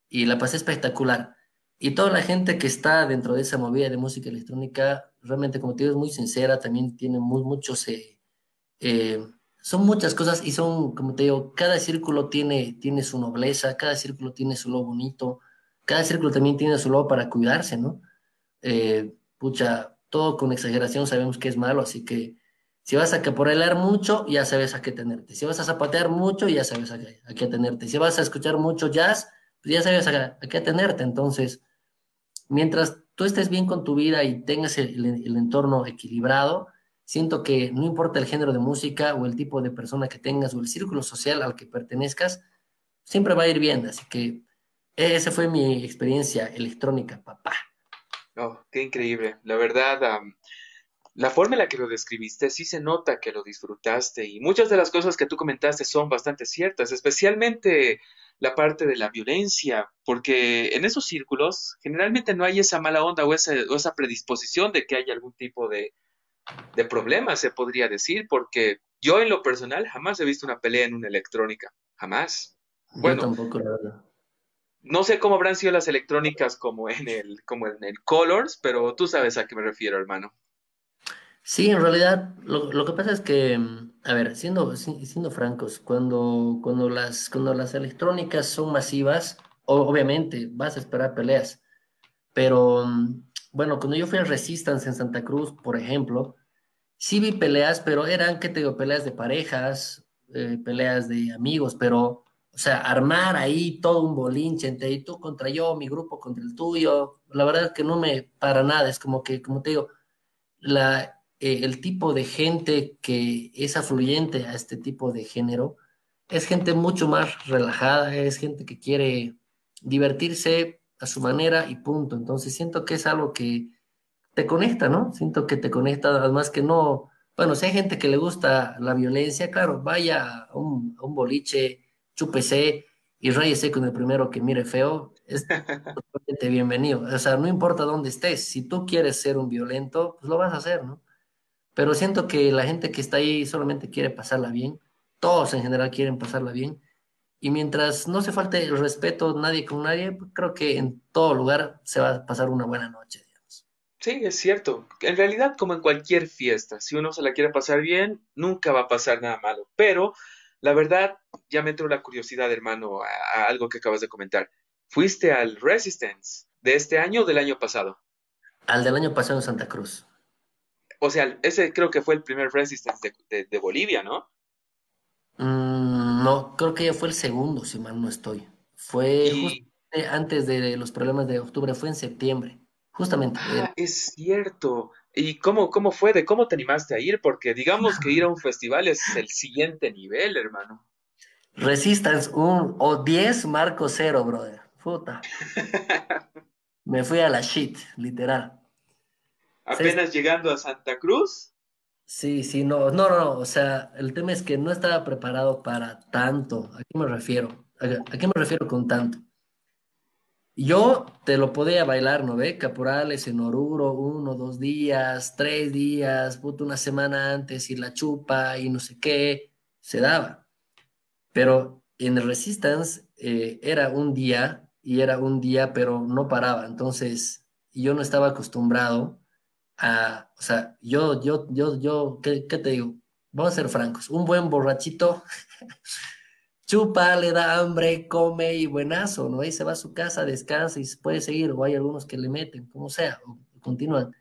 y la pasé espectacular. Y toda la gente que está dentro de esa movida de música electrónica, realmente, como te digo, es muy sincera, también tiene muy, muchos, eh, eh, son muchas cosas y son, como te digo, cada círculo tiene, tiene su nobleza, cada círculo tiene su logo bonito, cada círculo también tiene su logo para cuidarse, ¿no? Eh, pucha, todo con exageración sabemos que es malo, así que si vas a caporelar mucho, ya sabes a qué tenerte. Si vas a zapatear mucho, ya sabes a qué, a qué tenerte. Si vas a escuchar mucho jazz, pues ya sabes a, qué tenerte. Entonces, mientras tú estés bien con tu vida y tengas el, entorno equilibrado, siento que no importa el género de música o el tipo de persona que tengas o el círculo social al que pertenezcas, siempre va a ir bien. Así que esa fue mi experiencia electrónica, papá. Oh, qué increíble. La verdad, la forma en la que lo describiste sí se nota que lo disfrutaste y muchas de las cosas que tú comentaste son bastante ciertas, especialmente la parte de la violencia, porque en esos círculos generalmente no hay esa mala onda o esa, esa predisposición de que haya algún tipo de, de problema, se podría decir, porque yo en lo personal jamás he visto una pelea en una electrónica, jamás. Bueno, tampoco, la. No sé cómo habrán sido las electrónicas como en el, como en el Colors, pero tú sabes a qué me refiero, hermano. Sí, en realidad lo, lo que pasa es que, a ver, siendo, siendo francos, cuando, cuando las, cuando las electrónicas son masivas, obviamente vas a esperar peleas, pero bueno, cuando yo fui al Resistance en Santa Cruz, por ejemplo, sí vi peleas, pero eran, ¿qué te digo? Peleas de parejas, eh, peleas de amigos, pero, o sea, armar ahí todo un bolinche entre tú contra yo, mi grupo contra el tuyo, la verdad es que no me para nada, es como que, como te digo, la eh, el tipo de gente que es afluyente a este tipo de género es gente mucho más relajada, es gente que quiere divertirse a su manera y punto. Entonces siento que es algo que te conecta, ¿no? Siento que te conecta, además que no, bueno, si hay gente que le gusta la violencia, claro, vaya a un, boliche, chúpese y rayese con el primero que mire feo, es totalmente bienvenido. O sea, no importa dónde estés, si tú quieres ser un violento, pues lo vas a hacer, ¿no? Pero siento que la gente que está ahí solamente quiere pasarla bien, todos en general quieren pasarla bien, y mientras no se falte el respeto nadie con nadie, creo que en todo lugar se va a pasar una buena noche, digamos. Sí, es cierto. En realidad, como en cualquier fiesta, si uno se la quiere pasar bien, nunca va a pasar nada malo, pero la verdad, ya me entró la curiosidad, hermano, a, a algo que acabas de comentar. ¿Fuiste al Resistance de este año o del año pasado? Al del año pasado en Santa Cruz. O sea, ese creo que fue el primer Resistance de, Bolivia, ¿no? Mm, no, creo que ya fue el segundo, si mal no estoy. Fue justamente antes de los problemas de octubre, fue en septiembre, justamente. Ah, es cierto. ¿Y cómo, cómo fue? ¿De cómo te animaste a ir? Porque digamos que ir a un festival es el siguiente nivel, hermano. Resistance un o 10 marco cero, brother. Puta. Me fui a la shit, literal apenas llegando a Santa Cruz. Sí, sí, no, no, no, o sea, el tema es que no estaba preparado para tanto. ¿A qué me refiero? ¿A, qué me refiero con tanto? Yo te lo podía bailar, ¿no ve? Caporales en Oruro, uno, dos días, tres días, puto, una semana antes y la chupa y no sé qué, se daba. Pero en Resistance eh, era un día y era un día, pero no paraba. Entonces, yo no estaba acostumbrado o sea, yo, yo, yo, yo, ¿qué, te digo? Vamos a ser francos, un buen borrachito chupa, le da hambre, come y buenazo, ¿no? Y se va a su casa, descansa y se puede seguir, o hay algunos que le meten, como sea, continúan.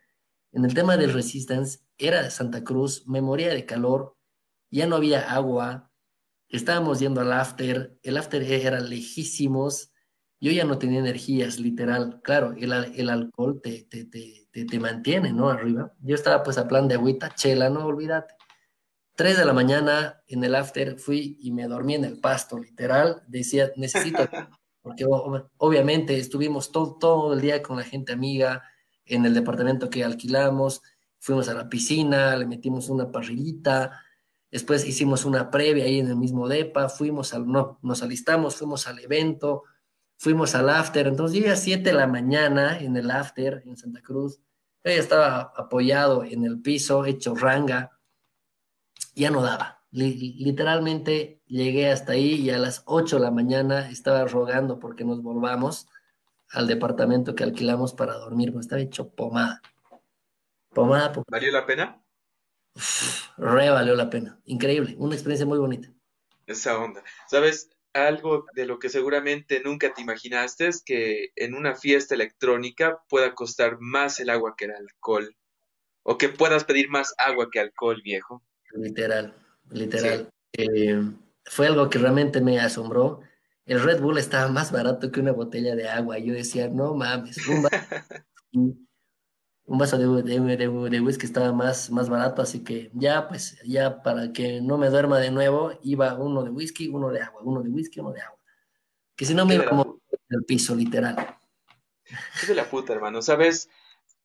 En el tema del Resistance, era Santa Cruz, memoria de calor, ya no había agua, estábamos yendo al after, el after era lejísimos, yo ya no tenía energías, literal. Claro, el, el alcohol te, te, te, te, mantiene, ¿no? Arriba. Yo estaba pues a plan de agüita, chela, no olvídate. 3 de la mañana en el after fui y me dormí en el pasto, literal. Decía, necesito, porque obviamente estuvimos todo, todo el día con la gente amiga en el departamento que alquilamos, fuimos a la piscina, le metimos una parrillita, después hicimos una previa ahí en el mismo DEPA, fuimos al, no, nos alistamos, fuimos al evento, fuimos al after, entonces yo a 7 de la mañana en el after en Santa Cruz, ella estaba apoyado en el piso, hecho ranga, ya no daba. literalmente llegué hasta ahí y a las 8 de la mañana estaba rogando porque nos volvamos al departamento que alquilamos para dormir, pues estaba hecho pomada. Pomada. ¿Valió la pena? re valió la pena. Increíble, una experiencia muy bonita. Esa onda. ¿Sabes? Algo de lo que seguramente nunca te imaginaste es que en una fiesta electrónica pueda costar más el agua que el alcohol. O que puedas pedir más agua que alcohol, viejo. Literal, literal. Eh, fue algo que realmente me asombró. El Red Bull estaba más barato que una botella de agua. Yo decía, no mames, un vaso de, de, whisky estaba más, más barato, así que ya, pues, ya para que no me duerma de nuevo, iba uno de whisky, uno de agua, uno de whisky, uno de agua. Que si no me iba como el piso, literal. Es de la puta, hermano. ¿Sabes?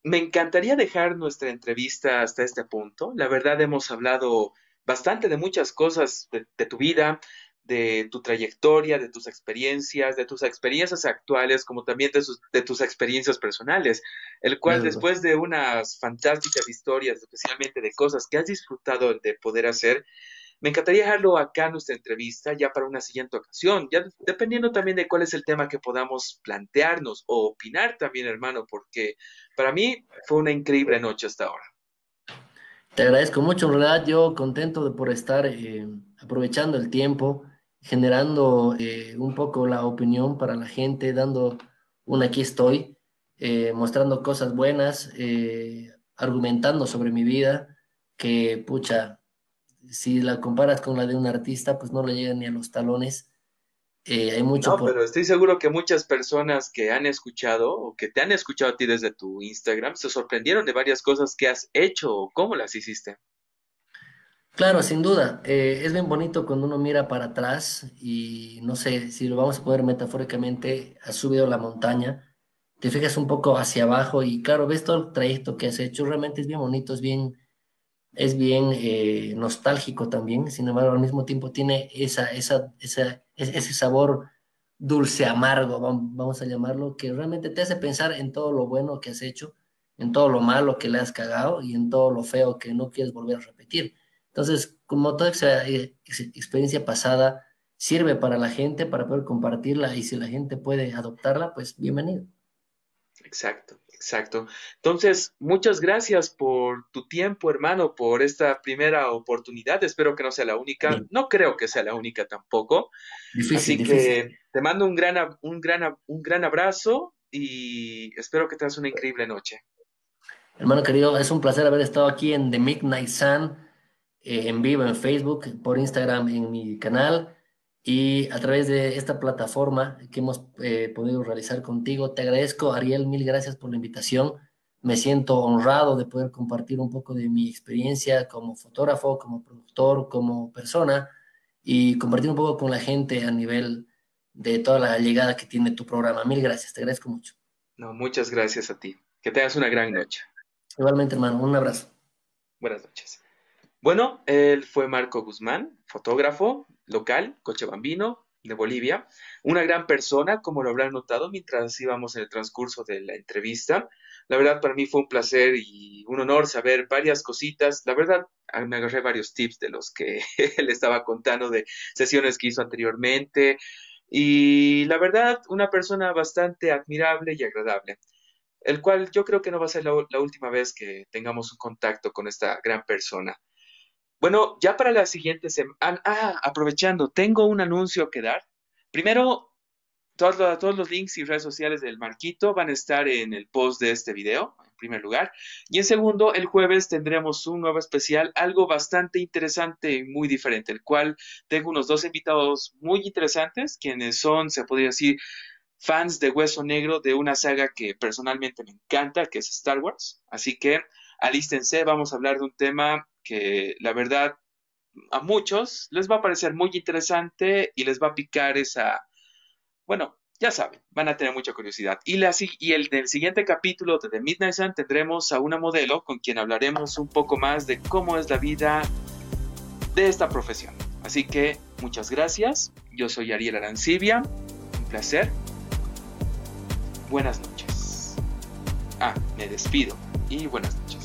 Me encantaría dejar nuestra entrevista hasta este punto. La verdad, hemos hablado bastante de muchas cosas de tu vida, de tu trayectoria, de tus experiencias, de tus experiencias actuales, como también de, tus experiencias personales, el cual después de unas fantásticas historias, especialmente de cosas que has disfrutado de poder hacer, me encantaría dejarlo acá en nuestra entrevista ya para una siguiente ocasión, ya dependiendo también de cuál es el tema que podamos plantearnos o opinar también, hermano, porque para mí fue una increíble noche hasta ahora. Te agradezco mucho, en realidad yo contento de por estar eh, aprovechando el tiempo generando eh, un poco la opinión para la gente, dando un aquí estoy, eh, mostrando cosas buenas, eh, argumentando sobre mi vida, que pucha, si la comparas con la de un artista, pues no le llega ni a los talones. hay mucho no, pero estoy seguro que muchas personas que han escuchado o que te han escuchado a ti desde tu Instagram se sorprendieron de varias cosas que has hecho o cómo las hiciste. Claro, sin duda. Eh, es bien bonito cuando uno mira para atrás y no sé si lo vamos a poner metafóricamente, has subido la montaña, te fijas un poco hacia abajo y claro, ves todo el trayecto que has hecho, realmente es bien bonito, es bien, es bien eh, nostálgico también, sin embargo al mismo tiempo tiene esa, esa, esa, ese sabor dulce, amargo, vamos a llamarlo, que realmente te hace pensar en todo lo bueno que has hecho, en todo lo malo que le has cagado y en todo lo feo que no quieres volver a repetir. Entonces, como toda esa experiencia pasada sirve para la gente, para poder compartirla y si la gente puede adoptarla, pues bienvenido. Exacto, exacto. Entonces, muchas gracias por tu tiempo, hermano, por esta primera oportunidad. Espero que no sea la única. No creo que sea la única tampoco. Difícil, Así que te mando un gran, un, gran, un gran abrazo y espero que tengas una increíble noche. Hermano querido, es un placer haber estado aquí en The Midnight Sun eh, en vivo en Facebook, por Instagram en mi canal y a través de esta plataforma que hemos eh, podido realizar contigo. Te agradezco, Ariel, mil gracias por la invitación. Me siento honrado de poder compartir un poco de mi experiencia como fotógrafo, como productor, como persona y compartir un poco con la gente a nivel de toda la llegada que tiene tu programa. Mil gracias, te agradezco mucho. No, muchas gracias a ti. Que tengas una gran noche. Igualmente, hermano, un abrazo. Buenas noches. Bueno, él fue Marco Guzmán, fotógrafo local, cochabambino, de Bolivia, una gran persona, como lo habrán notado mientras íbamos en el transcurso de la entrevista. La verdad, para mí fue un placer y un honor saber varias cositas. La verdad, me agarré varios tips de los que él estaba contando de sesiones que hizo anteriormente. Y la verdad, una persona bastante admirable y agradable, el cual yo creo que no va a ser la última vez que tengamos un contacto con esta gran persona. Bueno, ya para la siguiente semana, ah, ah, aprovechando, tengo un anuncio que dar. Primero, todos, todos los links y redes sociales del Marquito van a estar en el post de este video, en primer lugar. Y en segundo, el jueves tendremos un nuevo especial, algo bastante interesante y muy diferente, el cual tengo unos dos invitados muy interesantes, quienes son, se podría decir, fans de Hueso Negro de una saga que personalmente me encanta, que es Star Wars. Así que alístense, vamos a hablar de un tema que la verdad a muchos les va a parecer muy interesante y les va a picar esa, bueno, ya saben, van a tener mucha curiosidad. Y, la, y el del siguiente capítulo de The Midnight Sun tendremos a una modelo con quien hablaremos un poco más de cómo es la vida de esta profesión. Así que muchas gracias. Yo soy Ariel Arancibia. Un placer. Buenas noches. Ah, me despido y buenas noches.